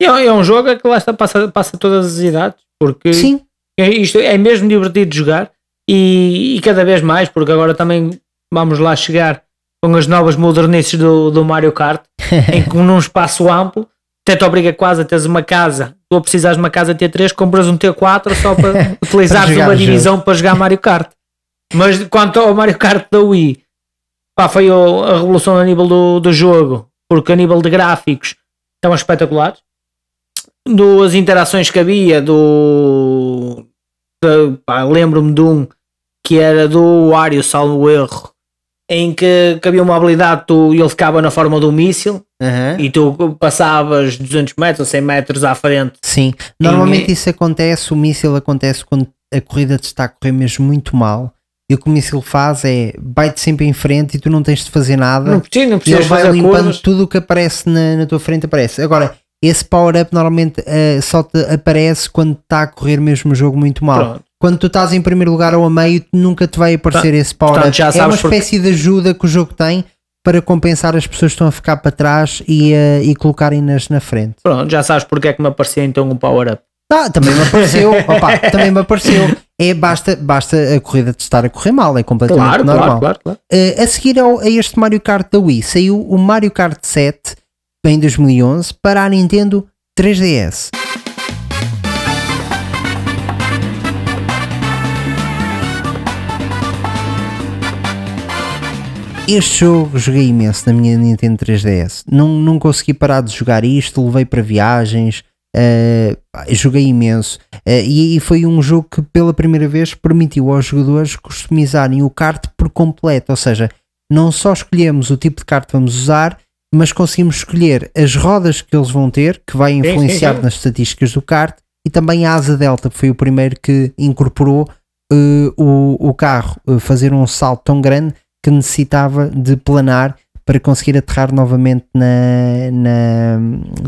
É, é um jogo que lá está, passa, passa todas as idades, porque Sim, é- isto é mesmo divertido de jogar e, e cada vez mais, porque agora também vamos lá chegar com as novas modernices do, do Mario Kart, em que num espaço amplo até te obriga quase a teres uma casa. Tu a precisares de uma casa T3, compras um T4 só para utilizares jogar uma o jogo. divisão para jogar Mario Kart. Mas quanto ao Mario Kart da Wii, pá, foi a revolução a nível do, do jogo, porque a nível de gráficos estavam espetaculares. Das interações que havia, do. Lembro-me de um que era do Wario, salvo erro, em que, que havia uma habilidade tu, e ele ficava na forma de um míssil Aham. e tu passavas 200 metros ou 100 metros à frente. Sim, normalmente isso acontece, o míssil acontece quando a corrida te está a correr mesmo muito mal e o que o míssil faz é vai-te sempre em frente e tu não tens de fazer nada Não precisa, não e ele vai limpando curvas. tudo o que aparece na, na tua frente aparece. Agora, esse power-up normalmente eh, só te aparece quando está a correr mesmo o jogo muito mal. Pronto. Quando tu estás em primeiro lugar ou a meio, nunca te vai aparecer esse power-up. É uma sabes porque- espécie de ajuda que o jogo tem para compensar as pessoas que estão a ficar para trás e, eh, e colocarem-nas na frente. Pronto, já sabes porque é que me aparecia então um power-up. Ah, também me apareceu. Opa, também me apareceu. É, basta, basta a corrida de estar a correr mal, é completamente Claro, normal. claro, claro, claro. Eh, a seguir ao, a este Mario Kart da Wii, saiu o Mario Kart 7 em 2011 para a Nintendo 3DS. Este jogo joguei imenso na minha Nintendo 3DS. Não, não consegui parar de jogar isto, levei para viagens, pá, joguei imenso. Eh, e, e foi um jogo que pela primeira vez permitiu aos jogadores customizarem o kart por completo. Ou seja, não só escolhemos o tipo de kart que vamos usar, mas conseguimos escolher as rodas que eles vão ter, que vai sim, influenciar sim. nas estatísticas do kart, e também a asa delta, que foi o primeiro que incorporou eh, o, o carro eh, fazer um salto tão grande que necessitava de planar para conseguir aterrar novamente na, na,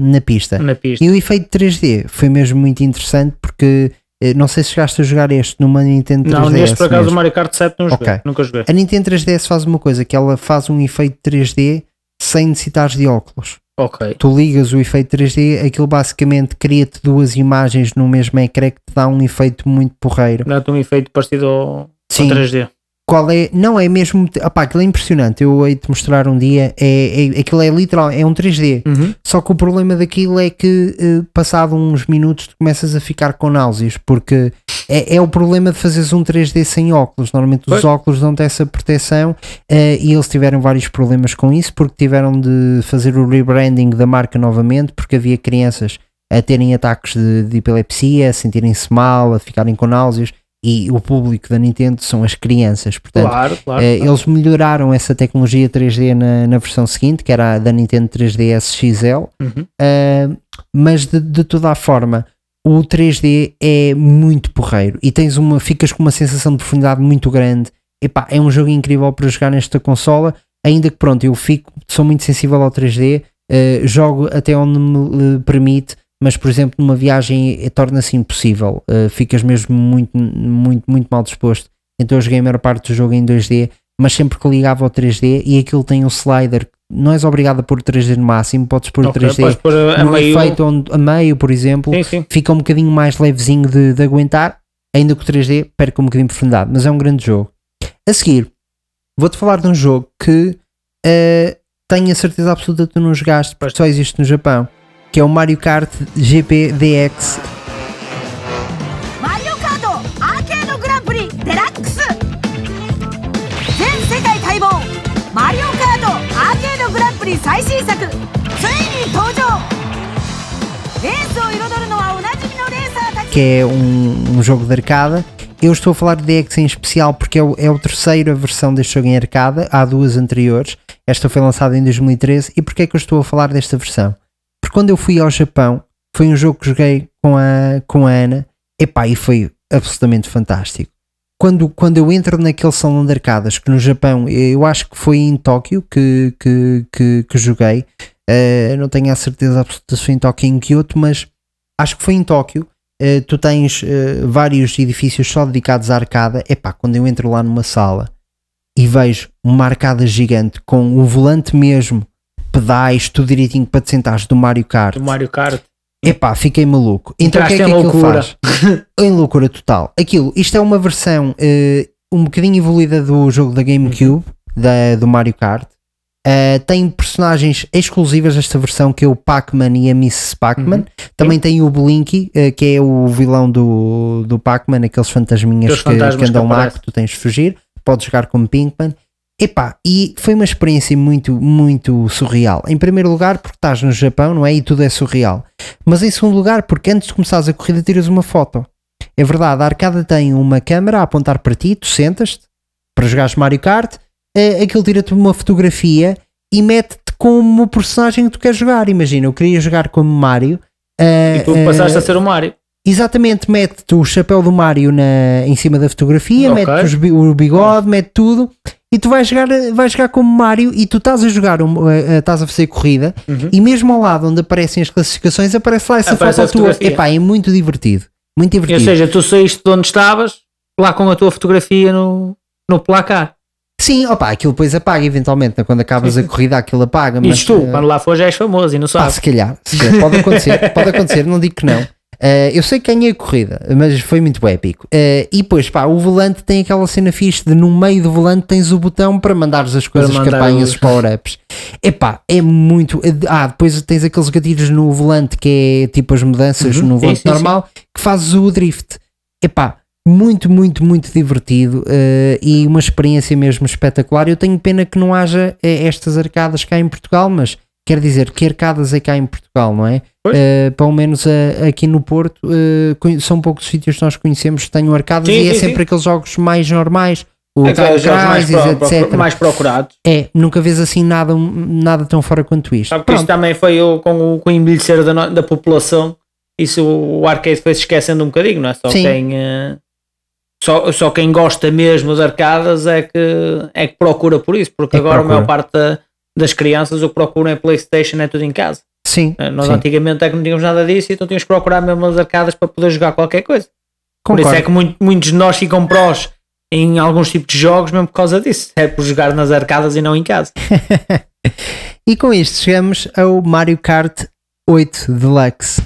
na pista. Na pista. E o efeito 3D foi mesmo muito interessante porque eh, não sei se chegaste a jogar este numa Nintendo 3DS. Não, neste por acaso mesmo. o Mario Kart 7 não joguei. Ok. Nunca joguei. A Nintendo 3DS faz uma coisa que ela faz um efeito 3D sem necessitares de óculos. Ok. Tu ligas o efeito 3D, aquilo basicamente cria-te duas imagens no mesmo ecrã que te dá um efeito muito porreiro. Dá-te um efeito parecido ao, ao Sim. 3D. Qual é? Não é mesmo. Opá, aquilo é impressionante. Eu hei de mostrar um dia. É, é, aquilo é literal, é um 3D. Uhum. Só que o problema daquilo é que, eh, passado uns minutos, tu começas a ficar com náuseas, porque é, é o problema de fazeres um 3D sem óculos. Normalmente os Pois. óculos dão-te essa proteção eh, e eles tiveram vários problemas com isso, porque tiveram de fazer o rebranding da marca novamente, porque havia crianças a terem ataques de, de epilepsia, a sentirem-se mal, a ficarem com náuseas. E o público da Nintendo são as crianças, portanto, Claro, claro. eh, eles melhoraram essa tecnologia 3D na, na versão seguinte, que era a da Nintendo 3DS XL, Uhum. Uh, mas de, de toda a forma o 3D é muito porreiro e tens uma, ficas com uma sensação de profundidade muito grande. Epá, é um jogo incrível para jogar nesta consola ainda que pronto, eu fico, sou muito sensível ao 3D uh, jogo até onde me uh, permite mas por exemplo numa viagem eh, torna-se impossível. Uh, ficas mesmo muito, muito, muito mal disposto. Então eu joguei a maior parte do jogo em 2D mas sempre que ligava ao 3D e aquilo tem um slider não és obrigado a pôr 3D no máximo, podes pôr Ok, 3D podes pôr a, no meio. efeito onde, a meio, por exemplo, Sim, sim. fica um bocadinho mais levezinho de, de aguentar, ainda que o 3D perca um bocadinho de profundidade, mas é um grande jogo. A seguir, vou-te falar de um jogo que eh, tenho a certeza absoluta que tu não jogaste, porque só existe no Japão, que é o Mario Kart GP DX 最新作ついに登場レースを彩るのはおなじみのレーサーたち que é um, um jogo de arcada. Eu estou a falar de DX em especial porque é, o, é a terceira versão deste jogo em arcada, há duas anteriores. Esta foi lançada em 2013. E porquê é que eu estou a falar desta versão? Porque quando eu fui ao Japão, foi um jogo que joguei com a, com a Ana, epá, e foi absolutamente fantástico. Quando, quando eu entro naquele salão de arcadas, que no Japão, eu acho que foi em Tóquio que, que, que, que joguei, Uh, não tenho a certeza absoluta se foi em Tóquio em Kyoto, mas acho que foi em Tóquio. Uh, tu tens uh, vários edifícios só dedicados à arcada. Epá, quando eu entro lá numa sala e vejo uma arcada gigante com o volante mesmo, pedais, tudo direitinho para te sentares do Mario Kart. Do Mario Kart. Epá, fiquei maluco. Então o que é que aquilo loucura. faz? em loucura total. Aquilo, isto é uma versão eh, um bocadinho evoluída do jogo da GameCube, da, do Mario Kart. Eh, tem personagens exclusivas desta versão que é o Pac-Man e a Miss Pac-Man. Uhum. Também tem o Blinky, eh, que é o vilão do, do Pac-Man, aqueles fantasminhas que, que andam que lá que tu tens de fugir. Podes jogar como Pinkman. Epá, e foi uma experiência muito, muito surreal. Em primeiro lugar, porque estás no Japão, não é? E tudo é surreal. Mas em segundo lugar, porque antes de começares a corrida, tiras uma foto. É verdade, a arcada tem uma câmera a apontar para ti, tu sentas-te para jogares Mario Kart, eh, aquilo tira-te uma fotografia e mete-te como o personagem que tu queres jogar. Imagina, eu queria jogar como Mario. eh, E tu eh, passaste a ser o Mario. Exatamente, mete-te o chapéu do Mario na, em cima da fotografia, Ok. mete-te o bigode, mete tudo e tu vais jogar, vais jogar como Mario e tu estás a jogar, um, eh, eh, estás a fazer corrida Uhum. e mesmo ao lado onde aparecem as classificações aparece lá essa Aparece foto tua. Epá, é muito divertido. Muito Ou divertido. seja, tu saíste de onde estavas, lá com a tua fotografia no, no placar. Sim, opa, aquilo depois apaga eventualmente, né? quando acabas a corrida aquilo apaga. Mas, Isso tu, eh, quando lá for já és famoso e não Pá, sabes. se calhar, se calhar. pode acontecer, pode acontecer, não digo que não. Eh, eu sei que ganhei a corrida, mas foi muito épico. Eh, e depois, pá, o volante tem aquela cena fixe de no meio do volante tens o botão para mandares as coisas, mandar campanhas, os- power-ups. Epá, é muito. Ah, depois tens aqueles gatilhos no volante que é tipo as mudanças Uhum. no Sim, volante sim, sim. normal, que fazes o drift. Epá, muito, muito, muito divertido eh, e uma experiência mesmo espetacular. Eu tenho pena que não haja eh, estas arcadas cá em Portugal, mas quer dizer que arcadas é cá em Portugal, não é? Eh, pelo menos eh, aqui no Porto conhe- são poucos sítios que nós conhecemos que tenham arcadas Sim, e é sim, sempre sim. aqueles jogos mais normais. O Time jogos mais, pro- etc. pro- mais procurados. É, nunca vês assim nada, nada tão fora quanto isto. Sabe isto também foi com, o, com o envelhecer da, da população. Isso o arcade foi se esquecendo um bocadinho, não é? Só quem, só, só quem gosta mesmo de arcadas é que, é que procura por isso, porque É agora a maior parte da- das crianças o que procuram é Playstation, é tudo em casa. Sim, Eh, Nós sim. antigamente é que não tínhamos nada disso, então tínhamos que procurar mesmo as arcadas para poder jogar qualquer coisa. Por concordo. isso é que muito- muitos de nós ficam prós em alguns tipos de jogos mesmo por causa disso. É por jogar nas arcadas e não em casa. E com isto chegamos ao Mario Kart 8 Deluxe.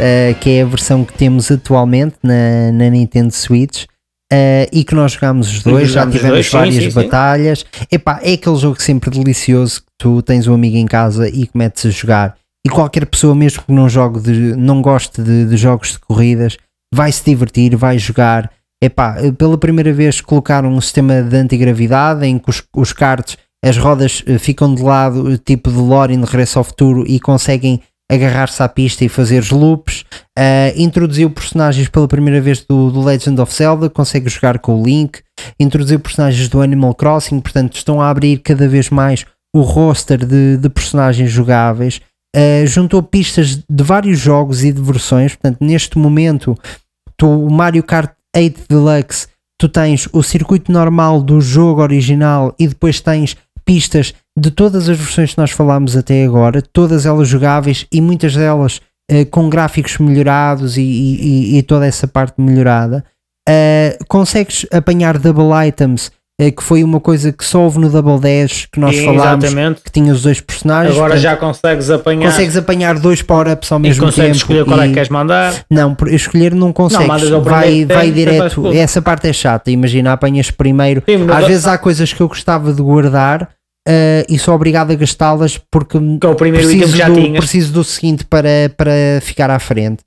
Uh, que é a versão que temos atualmente na, na Nintendo Switch uh, e que nós jogámos os dois, já tivemos dois, sim, várias sim, sim. batalhas. Epá, é aquele jogo sempre delicioso que tu tens um amigo em casa e que metes a jogar. E qualquer pessoa, mesmo que não jogue de, não goste de, de jogos de corridas, vai se divertir, vai jogar. Epá, pela primeira vez colocaram um sistema de antigravidade em que os, os karts, as rodas eh, ficam de lado, eh, tipo de Lore no Regresso ao Futuro, e conseguem agarrar-se à pista e fazer os loops. Uh, introduziu personagens pela primeira vez do, do Legend of Zelda, consegue jogar com o Link. Introduziu personagens do Animal Crossing, portanto, estão a abrir cada vez mais o roster de, de personagens jogáveis. Uh, juntou pistas de vários jogos e de versões, portanto, neste momento, tu, o Mario Kart 8 Deluxe, tu tens o circuito normal do jogo original e depois tens pistas de todas as versões que nós falámos até agora, todas elas jogáveis e muitas delas eh, com gráficos melhorados e, e- e toda essa parte melhorada. Eh, consegues apanhar double items, eh, que foi uma coisa que só houve no Double Dash que nós Sim, falámos, Exatamente. que tinha os dois personagens. Agora portanto, já consegues apanhar consegues apanhar dois power-ups ao e mesmo consegues tempo. escolher qual é que queres mandar. não, escolher não consegues. ao vai vai direto. Essa parte é chata. Imagina, apanhas primeiro. Sim, Às vezes há coisas que eu gostava de guardar eh, e sou obrigado a gastá-las porque que é o primeiro preciso já do, tinhas. preciso do seguinte para, para ficar à frente.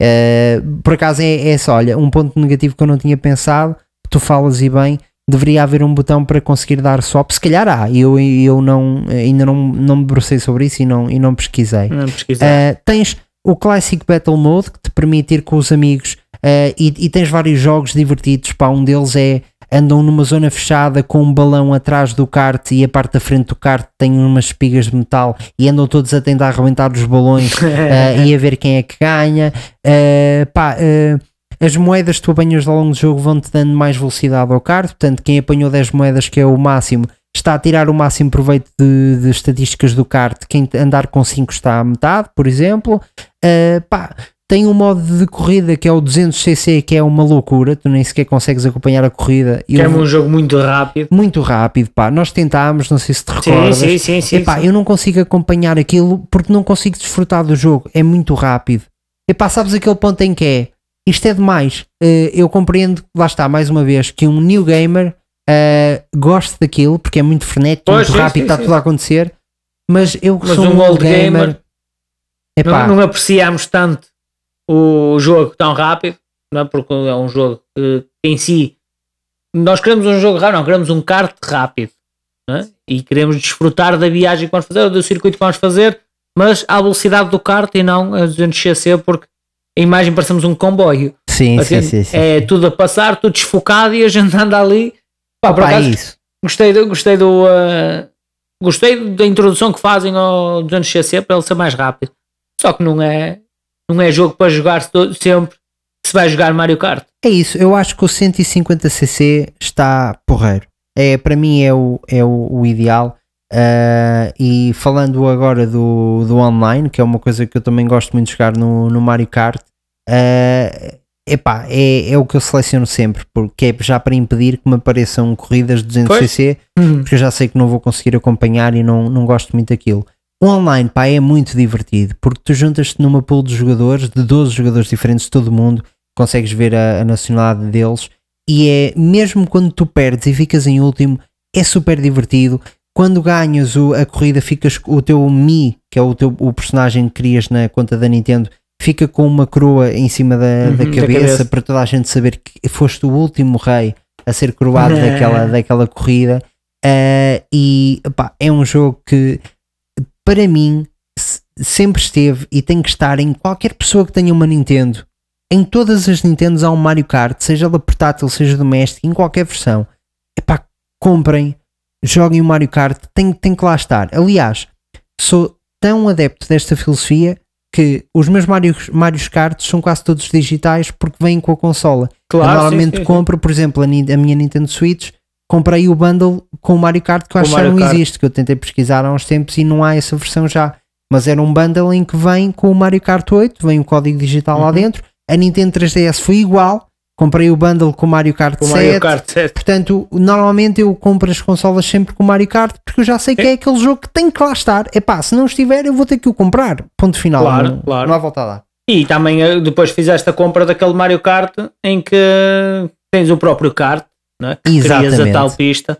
Eh, por acaso é, é só, olha, um ponto negativo que eu não tinha pensado, que tu falas e bem, deveria haver um botão para conseguir dar swap. Se calhar há, eu, eu não, ainda não, não me debrucei sobre isso e não, e não pesquisei. Não pesquisar. Uh, tens o Classic Battle Mode que te permite ir com os amigos uh, e, e tens vários jogos divertidos. Pá, um deles é andam numa zona fechada com um balão atrás do kart e a parte da frente do kart tem umas espigas de metal e andam todos a tentar arrebentar os balões uh, e a ver quem é que ganha. Uh, pá, uh, as moedas que tu apanhas ao longo do jogo vão-te dando mais velocidade ao kart, portanto, quem apanhou 10 moedas, que é o máximo, está a tirar o máximo proveito de, de estatísticas do kart. Quem andar com 5 está a metade, por exemplo. pá, tem um modo de corrida que é o 200cc, que é uma loucura, tu nem sequer consegues acompanhar a corrida. Que é um jogo muito rápido. Muito rápido, pá. Nós tentámos, não sei se te recordas. Sim, sim, sim. Epá, sim. eu não consigo acompanhar aquilo porque não consigo desfrutar do jogo. É muito rápido. Epá, sabes aquele ponto em que é? Isto é demais. Uh, eu compreendo, lá está, mais uma vez, que um new gamer uh, goste daquilo porque é muito frenético, Pois, muito sim, rápido, sim, está sim. tudo a acontecer. Mas eu que Mas sou um old gamer, gamer, epá, Não, não apreciamos tanto o jogo tão rápido, não é? porque é um jogo que em si nós queremos um jogo rápido, não, queremos um kart rápido é? e queremos desfrutar da viagem que vamos fazer, ou do circuito que vamos fazer, mas à velocidade do kart e não a 200cc, porque a imagem parecemos um comboio. sim, Assim, sim, sim, sim. É tudo a passar, tudo desfocado e a gente anda ali. Pá, por Pá, é acaso, isso. gostei, do, gostei do. uh, gostei da introdução que fazem ao 200cc para ele ser mais rápido. Só que não é, não é jogo para jogar se- sempre se vai jogar Mario Kart. É isso, eu acho que o 150cc está porreiro. É, para mim é o, é o, o ideal. Ah, e falando agora do, do online, que é uma coisa que eu também gosto muito de jogar no, no Mario Kart, ah, epá, é, é o que eu seleciono sempre, porque é já para impedir que me apareçam corridas de 200cc, porque eu já sei que não vou conseguir acompanhar e não, não gosto muito daquilo. O online, pá, é muito divertido, porque tu juntas-te numa pool de jogadores, de 12 jogadores diferentes de todo o mundo, consegues ver a, a nacionalidade deles, e é, mesmo quando tu perdes e ficas em último, é super divertido. Quando ganhas o- a corrida, ficas o teu Mi, que é o, teu, o personagem que crias na conta da Nintendo, fica com uma coroa em cima da, Uhum, da da cabeça, para toda a gente saber que foste o último rei a ser coroado daquela, daquela corrida. Ah, e pá, é um jogo que para mim se- sempre esteve e tem que estar em qualquer pessoa que tenha uma Nintendo. Em todas as Nintendos há um Mario Kart, seja ela portátil, seja doméstico, em qualquer versão. Epá, comprem, joguem o Mario Kart, tem, tem que lá estar. Aliás, sou tão adepto desta filosofia que os meus Mario, Mario Kart são quase todos digitais porque vêm com a consola. Claro, eu sim, normalmente sim, sim. compro, por exemplo, a, a minha Nintendo Switch, comprei o bundle com o Mario Kart que eu Com acho que não existe, que eu tentei pesquisar há uns tempos e não há essa versão já. Mas era um bundle em que vem com o Mario Kart 8, vem o código digital lá Uhum. dentro. A Nintendo 3DS foi igual, comprei o bundle com o Mario Kart O 7. Mario Kart 7. Portanto, normalmente eu compro as consolas sempre com o Mario Kart porque eu já sei que é aquele jogo que tem que lá estar. Epá, se não estiver, eu vou ter que o comprar. Ponto final. Claro, não, claro. não há volta a dar. E também eh, depois fizeste a compra daquele Mario Kart em que tens o próprio kart, não é? crias a Exatamente. tal pista,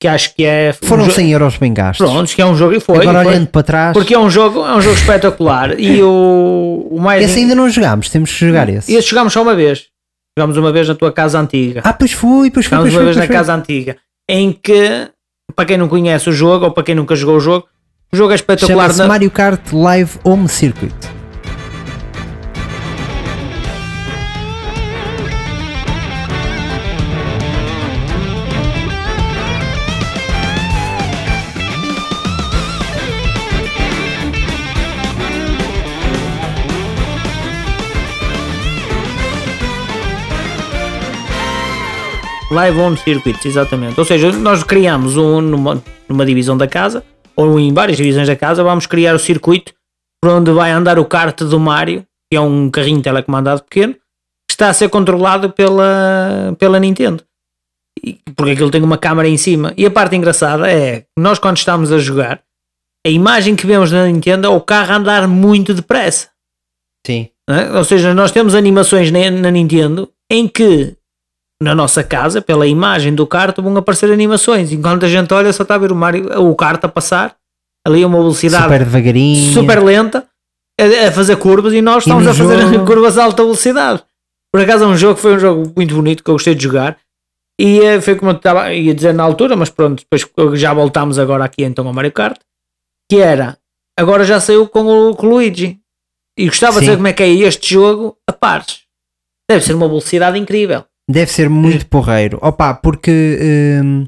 que acho que é. um Foram jo- 100 euros bem gastos. Prontos, que é um jogo e foi. Agora foi. olhando para trás, Porque é um jogo, é um jogo espetacular. E o, o mais. esse ainda não jogámos, temos que jogar esse. Esse jogámos só uma vez. Jogámos uma vez na tua casa antiga. Ah, pois fui, pois fui, Jogámos uma vez na casa antiga. Em que, para quem não conhece o jogo ou para quem nunca jogou o jogo, o jogo é espetacular. Chama-se na- Mario Kart Live Home Circuit. Live on Circuits, exatamente. Ou seja, nós criamos um numa, numa divisão da casa, ou em várias divisões da casa, vamos criar o circuito por onde vai andar o kart do Mario, que é um carrinho telecomandado pequeno, que está a ser controlado pela, pela Nintendo. E- Porque aquilo tem uma câmara em cima. E a parte engraçada é que nós, quando estamos a jogar, a imagem que vemos na Nintendo é o carro andar muito depressa. Sim. é? Ou seja, nós temos animações na, na Nintendo em que na nossa casa, pela imagem do kart, vão aparecer animações. Enquanto a gente olha, só está a ver o, Mario, o kart a passar ali a uma velocidade Super devagarinho. super lenta a, a fazer curvas e nós E estamos a fazer jogo? curvas a alta velocidade. Por acaso é um jogo, foi um jogo muito bonito que eu gostei de jogar. E eh, foi como eu estava ia dizer na altura, mas pronto, depois já voltámos agora aqui então ao Mario Kart, que era, agora já saiu com o, com o Luigi. E gostava de Sim. saber como é que é este jogo a pares. Deve ser uma velocidade incrível. Deve ser muito porreiro. Opa, porque hum,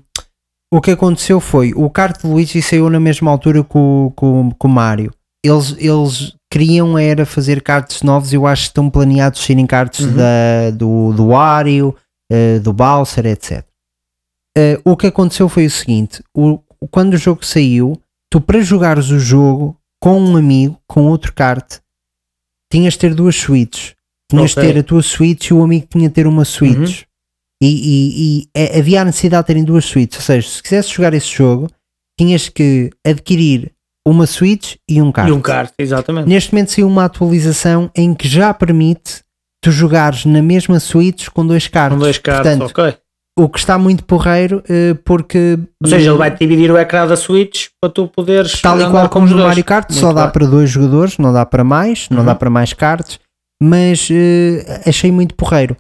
o que aconteceu foi o kart de Luigi saiu na mesma altura que o, o, que o Mario. Eles, eles queriam era fazer karts novos. Eu acho que estão planeados serem karts Uhum. da, do, do Wario, eh, do Bowser, etc. Eh, o que aconteceu foi o seguinte: o, quando o jogo saiu, tu para jogares o jogo com um amigo, com outro kart, tinhas de ter duas suítes. Tinhas de Ok. ter a tua suíte e o amigo tinha de ter uma suíte. Uhum. E, e- e, eh, havia a necessidade de terem duas suítes. Ou seja, se quisesse jogar esse jogo, tinhas que adquirir uma suíte e um kart. E um kart, exatamente. Neste momento saiu uma atualização em que já permite tu jogares na mesma suíte com dois karts. Com dois karts, Portanto, ok. o que está muito porreiro eh, porque Ou seja, ele vai dividir o ecrã da Switch para tu poderes. tal e qual com como no. Mario Kart Muito só dá bem. para dois jogadores, não dá para mais, não Uhum. dá para mais cards, mas eh, achei muito porreiro.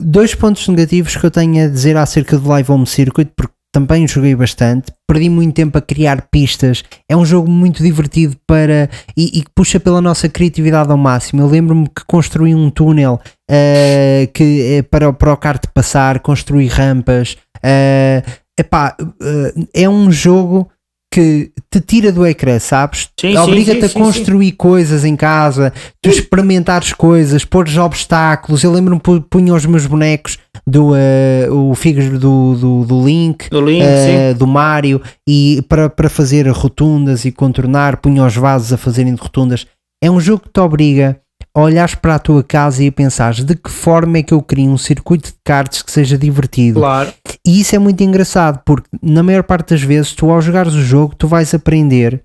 Dois pontos negativos que eu tenho a dizer acerca do Live Home Circuit, porque também joguei bastante, perdi muito tempo a criar pistas. É um jogo muito divertido para e, que puxa pela nossa criatividade ao máximo. Eu lembro-me que construí um túnel eh, que, eh, para, para o kart passar, construí rampas. eh, epá, eh, é um jogo que te tira do ecrã, sabes? Sim, sim, Obriga-te sim, a sim, construir coisas em casa, tu experimentares coisas, pôres obstáculos. Eu lembro-me pu- punha os meus bonecos do eh, o Figure do, do, do Link, Do Link, sim. do Mario, e para, para fazer rotundas e contornar, punha os vasos a fazerem de rotundas. É um jogo que te obriga a olhares para a tua casa e a pensares de que forma é que eu crio um circuito de cartas que seja divertido. Claro. E isso é muito engraçado porque na maior parte das vezes tu ao jogares o jogo tu vais aprender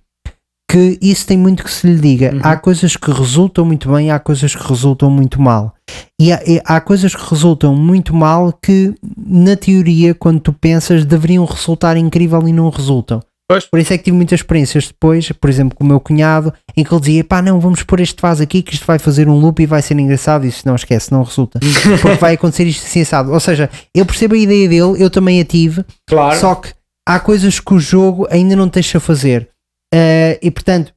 que isso tem muito que se lhe diga. Uhum. Há coisas que resultam muito bem, há coisas que resultam muito mal. E há, e há coisas que resultam muito mal que na teoria quando tu pensas deveriam resultar incrível e não resultam. Pois. Por isso é que tive muitas experiências depois, por exemplo, com o meu cunhado, em que ele dizia: pá, não, vamos pôr este vaso aqui que isto vai fazer um loop e vai ser engraçado. E isso não esquece, não resulta. Porque vai acontecer isto assim, assado. Ou seja, eu percebo a ideia dele, eu também a tive, Claro. só que há coisas que o jogo ainda não deixa fazer. Eh, e portanto,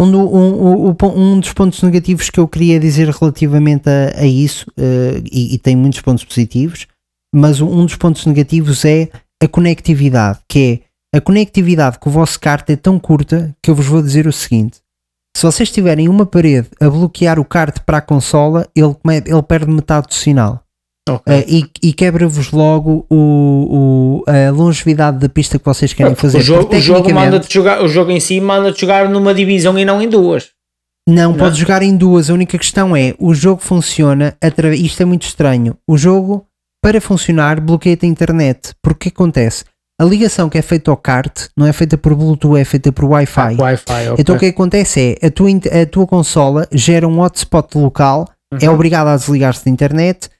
um, do- um- um- um- dos pontos negativos que eu queria dizer relativamente a, a isso, eh, e, e tem muitos pontos positivos, mas um dos pontos negativos é a conectividade, que é a conectividade com o vosso kart é tão curta que eu vos vou dizer o seguinte. Se vocês tiverem uma parede a bloquear o kart para a consola, ele, ele perde metade do sinal. Ok. Uh, e, e quebra-vos logo o, o- a longevidade da pista que vocês querem fazer. o jogo, Porque o jogo manda-te jogar, o jogo em si manda-te jogar numa divisão e não em duas. Não, Não. pode jogar em duas. A única questão é: o jogo funciona através. Isto é muito estranho. O jogo, para funcionar, bloqueia-te a internet. Porque o que acontece? A ligação que é feita ao kart não é feita por Bluetooth, é feita por Wi-Fi. Wi-Fi, ok. Então o que acontece é a tua, a tua consola gera um hotspot local, é Uhum. obrigada a desligar-se da internet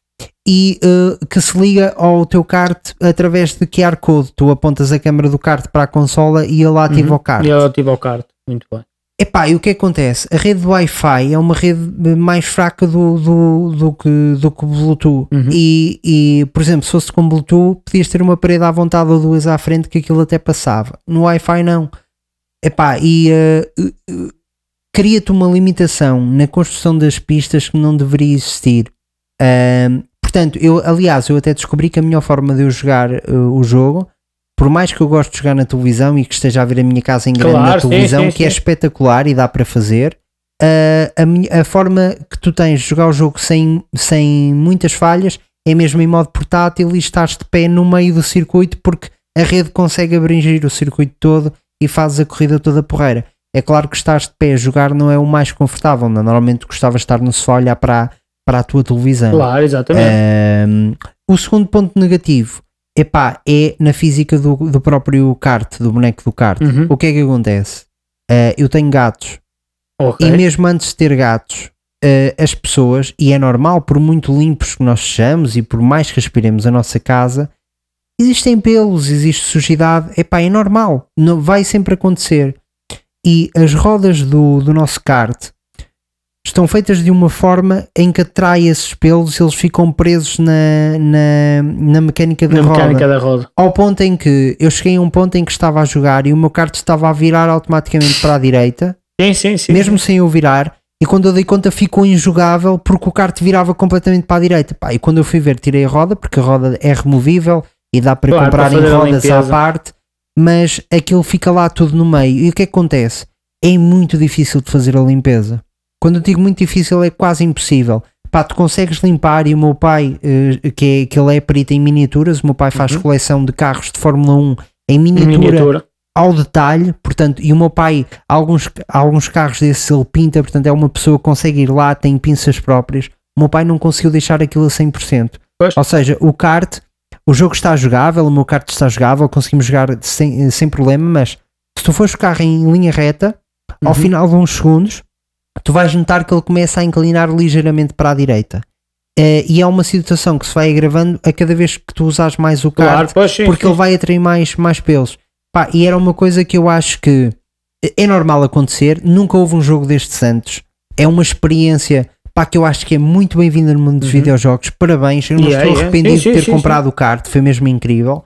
e eh, que se liga ao teu kart através de QR Code. Tu apontas a câmera do kart para a consola e ele ativa Uhum. o kart. E eu tive ao kart. Muito bem. Epá, e o que acontece? A rede do Wi-Fi é uma rede mais fraca do, do, do, que, do que o Bluetooth. Uhum. E, e, por exemplo, se fosse com Bluetooth, podias ter uma parede à vontade ou duas à frente que aquilo até passava. No Wi-Fi, não. Epá, e eh, cria-te uma limitação na construção das pistas que não deveria existir. Ahm, portanto, eu, aliás, eu até descobri que a melhor forma de eu jogar eh, o jogo, por mais que eu goste de jogar na televisão e que esteja a ver a minha casa em grande na Claro, sim, televisão, sim, que é sim. espetacular e dá para fazer, ah, a, a forma que tu tens de jogar o jogo sem, sem muitas falhas é mesmo em modo portátil e estás de pé no meio do circuito porque a rede consegue abranger o circuito todo e fazes a corrida toda porreira. É claro que estás de pé a jogar não é o mais confortável, não? normalmente gostavas de estar no sofá a olhar para, a- para a tua televisão. Claro, exatamente. Ahm, o segundo ponto negativo epá, é na física do, do próprio kart, do boneco do kart. Uhum. O que é que acontece? Ah, eu tenho gatos Ok. e mesmo antes de ter gatos, ah, as pessoas, e é normal, por muito limpos que nós sejamos e por mais que aspiremos a nossa casa, existem pelos, existe sujidade, epá, é normal, não, vai sempre acontecer. E as rodas do, do nosso kart estão feitas de uma forma em que atrai esses pelos e eles ficam presos na, na, na mecânica da Na roda mecânica da roda. ao ponto em que eu cheguei a um ponto em que estava a jogar e o meu kart estava a virar automaticamente para a direita, Sim, sim, sim. mesmo sem eu virar, e quando eu dei conta ficou injogável porque o kart virava completamente para a direita. Pá, e quando eu fui ver, tirei a roda, porque a roda é removível e dá para Claro, comprar para em rodas à parte, mas aquilo fica lá tudo no meio. E o que é que acontece? É muito difícil de fazer a limpeza. Quando eu digo muito difícil, é quase impossível. Pá, tu consegues limpar e o meu pai, eh, que, é, que ele é perito em miniaturas, o meu pai faz Uhum. coleção de carros de Fórmula 1 em miniatura, Miniatura. ao detalhe, portanto, e o meu pai, alguns, alguns carros desses ele pinta, portanto, é uma pessoa que consegue ir lá, tem pinças próprias. O meu pai não conseguiu deixar aquilo a 100%. Pois. Ou seja, o kart, o jogo está jogável, o meu kart está jogável, conseguimos jogar sem, sem problema, mas se tu fores o carro em linha reta, ao Uhum. final de uns segundos, tu vais notar que ele começa a inclinar ligeiramente para a direita. Eh, e é uma situação que se vai agravando a cada vez que tu usas mais o kart, Claro, porque sim. ele vai atrair mais, mais pelos. Pá, e era uma coisa que eu acho que é normal acontecer, nunca houve um jogo destes antes. É uma experiência pá, que eu acho que é muito bem-vinda no mundo dos Uhum. videojogos. Parabéns, eu não Yeah, estou yeah. arrependido Sim, sim, de ter comprado o kart, foi mesmo incrível.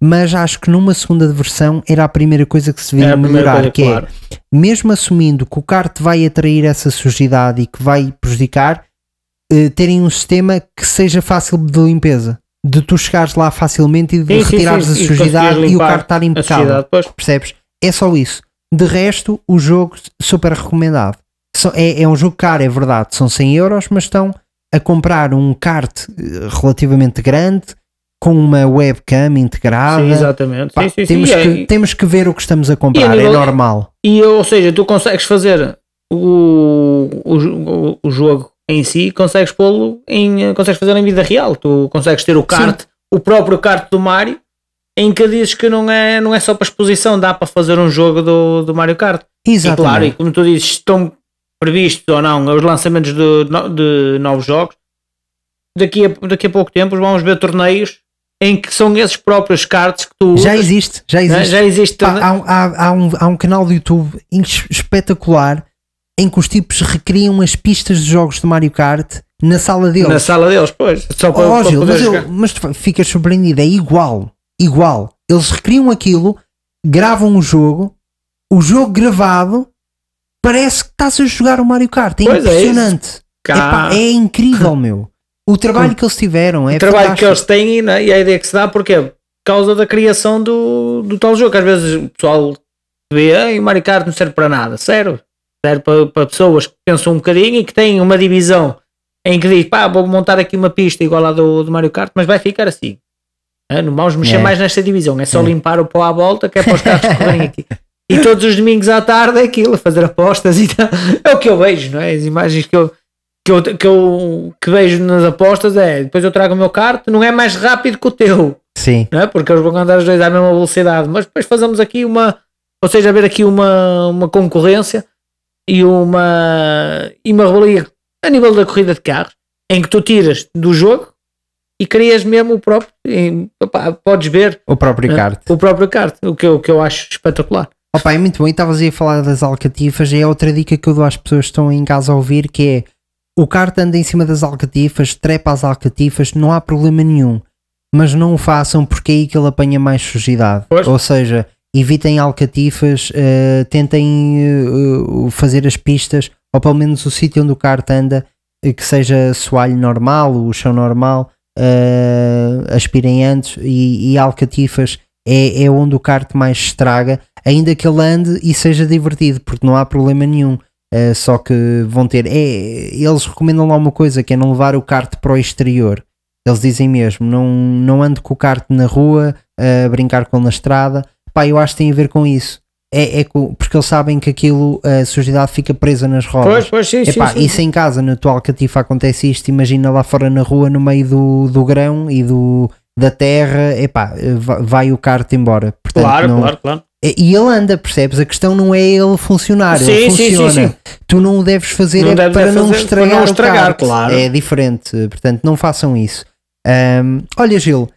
Mas acho que numa segunda versão era a primeira coisa que se a primeira melhorar, coisa, que claro. é mesmo assumindo que o kart vai atrair essa sujidade e que vai prejudicar, eh, terem um sistema que seja fácil de limpeza. De tu chegares lá facilmente e de Sim, sim, retirares sim, a e sujidade conseguires e o kart estar A impecável. Percebes? É só isso. De resto, o jogo super recomendado. É, é um jogo caro, é verdade. São 100 euros, mas estão a comprar um kart eh, relativamente grande com uma webcam integrada. Sim, exatamente. Pá, sim, sim, temos, sim. que, temos que ver o que estamos a comprar, nível- é normal. e, ou seja, tu consegues fazer o, o, o- jogo em si, consegues pô-lo em. consegues fazer em vida real. Tu consegues ter o kart, o próprio kart do Mario, em que dizes que não é, não é só para exposição, dá para fazer um jogo do, do Mario Kart. E claro, e Exatamente. como tu dizes, estão previstos ou não os lançamentos de, de novos jogos, daqui a, daqui a pouco tempo vamos ver torneios em que são esses próprios cards que tu já usas, existe, já né? existe. já existe há, um- há- há um, há um canal do YouTube es- espetacular em que os tipos recriam as pistas de jogos de Mario Kart na sala deles. na sala deles, pois, só para, Oh, para Gil, mas, eu- mas tu ficas surpreendido, é igual, igual. Eles recriam aquilo, gravam o jogo, o jogo gravado parece que estás a jogar o Mario Kart. É Pois é impressionante. Cá, Epá, é incrível, meu. O trabalho que eles tiveram é o trabalho que fantástico. eles têm né, e a ideia que se dá, porque por causa da criação do, do tal jogo, que às vezes o pessoal vê, "Ei, o Mario Kart não serve para nada, sério, serve para, para pessoas que pensam um bocadinho e que têm uma divisão em que diz, pá, vou montar aqui uma pista igual à do, do Mario Kart, mas vai ficar assim. Ah, Não vamos mexer É. mais nesta divisão, é só É. limpar o pó à volta, que é para os carros correrem aqui. E todos os domingos à tarde é aquilo, fazer apostas e tal. É o que eu vejo, não é? As imagens que eu, que eu, que eu que vejo nas apostas é depois eu trago o meu kart, não é mais rápido que o teu, Sim, não é? Porque eles vão andar os dois à mesma velocidade, mas depois fazemos aqui uma, ou seja, haver aqui uma, uma concorrência e uma, e uma rivalria a nível da corrida de carros, em que tu tiras do jogo e crias mesmo o próprio, em- opá, podes ver o próprio É. kart. o próprio kart, o que eu, o que eu acho espetacular. Opa, é muito bom. E estavas aí a falar das alcatifas. E é outra dica que eu dou às pessoas que estão em casa a ouvir: que é o kart anda em cima das alcatifas, trepa as alcatifas, não há problema nenhum. Mas não o façam porque é aí que ele apanha mais sujidade. Pois. Ou seja, evitem alcatifas, eh, tentem eh, fazer as pistas, ou pelo menos o sítio onde o kart anda, eh, que seja soalho normal, o chão normal, eh, aspirem antes e, e alcatifas é, é onde o kart mais estraga, ainda que ele ande e seja divertido, porque não há problema nenhum. Eh, só que vão ter. É, eles recomendam lá uma coisa que é não levar o kart para o exterior. Eles dizem mesmo: não, não ande com o kart na rua, a brincar com ele na estrada. Pá, eu acho que tem a ver com isso. É, é porque eles sabem que aquilo, a sujidade fica presa nas rodas. Pois, pois, sim, sim, Epá, sim. e se em casa, na tua alcatifa, acontece isto, imagina lá fora na rua, no meio do, do grão e do, da terra, epá, va- vai o kart embora. Portanto, Claro, não- claro, claro. E ele anda, percebes? A questão não é ele funcionar, ele Sim, sim, sim, funciona. sim. Tu não o deves fazer Não é deves para, é não fazer- para não o estragar, claro. É diferente, portanto, não façam isso. Ahm, olha, Gil,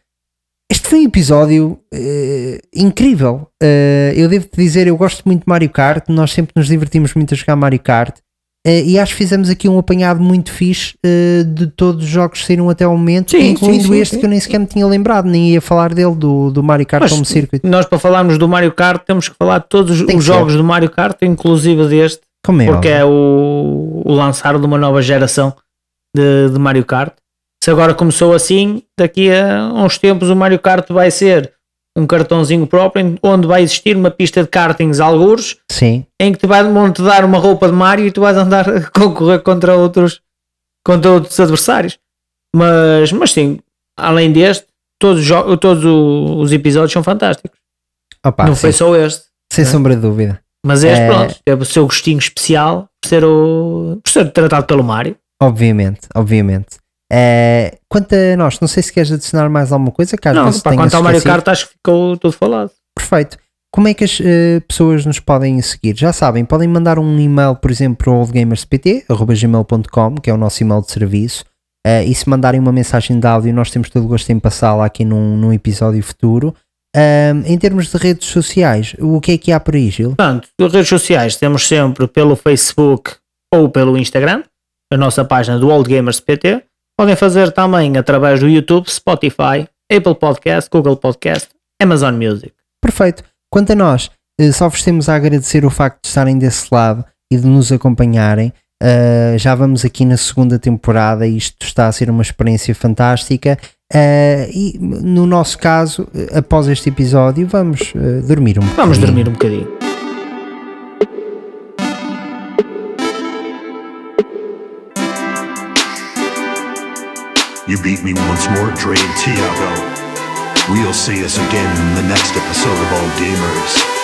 este foi um episódio eh, incrível. Eh, eu devo te dizer, eu gosto muito de Mario Kart, nós sempre nos divertimos muito a jogar Mario Kart. Eh, e acho que fizemos aqui um apanhado muito fixe eh, de todos os jogos que saíram até ao momento, Sim, incluindo sim, sim, este que eu nem sequer me tinha lembrado, nem ia falar dele, do, do Mario Kart Mas Home Circuit. Nós, para falarmos do Mario Kart, temos que falar de todos Tem os jogos do Mario Kart, inclusive deste, Como é porque óbvio. é o, o lançar de uma nova geração de, de Mario Kart. Se agora começou assim, daqui a uns tempos o Mario Kart vai ser um cartãozinho próprio onde vai existir uma pista de kartings algures Sim, em que te vai te dar uma roupa de Mario e tu vais andar a concorrer contra outros contra outros adversários. Mas, mas sim, além deste, todos, os todos os episódios são fantásticos. Opa, Não sim, foi só este. sem sombra de dúvida. Mas este, É. pronto, teve o seu gostinho especial por ser, o, por ser tratado pelo Mario. Obviamente, obviamente. Eh, quanto a nós, não sei se queres adicionar mais alguma coisa, às Não, pá, tenhas quanto ao Mario. Kart, acho que ficou tudo falado. Perfeito. Como é que as eh, pessoas nos podem seguir? Já sabem, podem mandar um e-mail, por exemplo, para o oldgamerspt.gmail.com, que é o nosso e-mail de serviço. eh, e se mandarem uma mensagem de áudio, nós temos todo o gosto em passá-la aqui num, num episódio futuro. Em termos de redes sociais, o que é que há por aí, Gil? Portanto, redes sociais temos sempre pelo Facebook ou pelo Instagram, a nossa página do Old Gamers PT. Podem fazer também através do YouTube, Spotify, Apple Podcast, Google Podcast, Amazon Music. Perfeito. Quanto a nós, eh, só vos temos a agradecer o facto de estarem desse lado e de nos acompanharem. Uh, já vamos aqui na segunda temporada e isto está a ser uma experiência fantástica. Uh, e no nosso caso, após este episódio, vamos eh, dormir um pouco. Vamos dormir um bocadinho. You beat me once more, Dre and Tiago. We'll see us again in the next episode of All Gamers.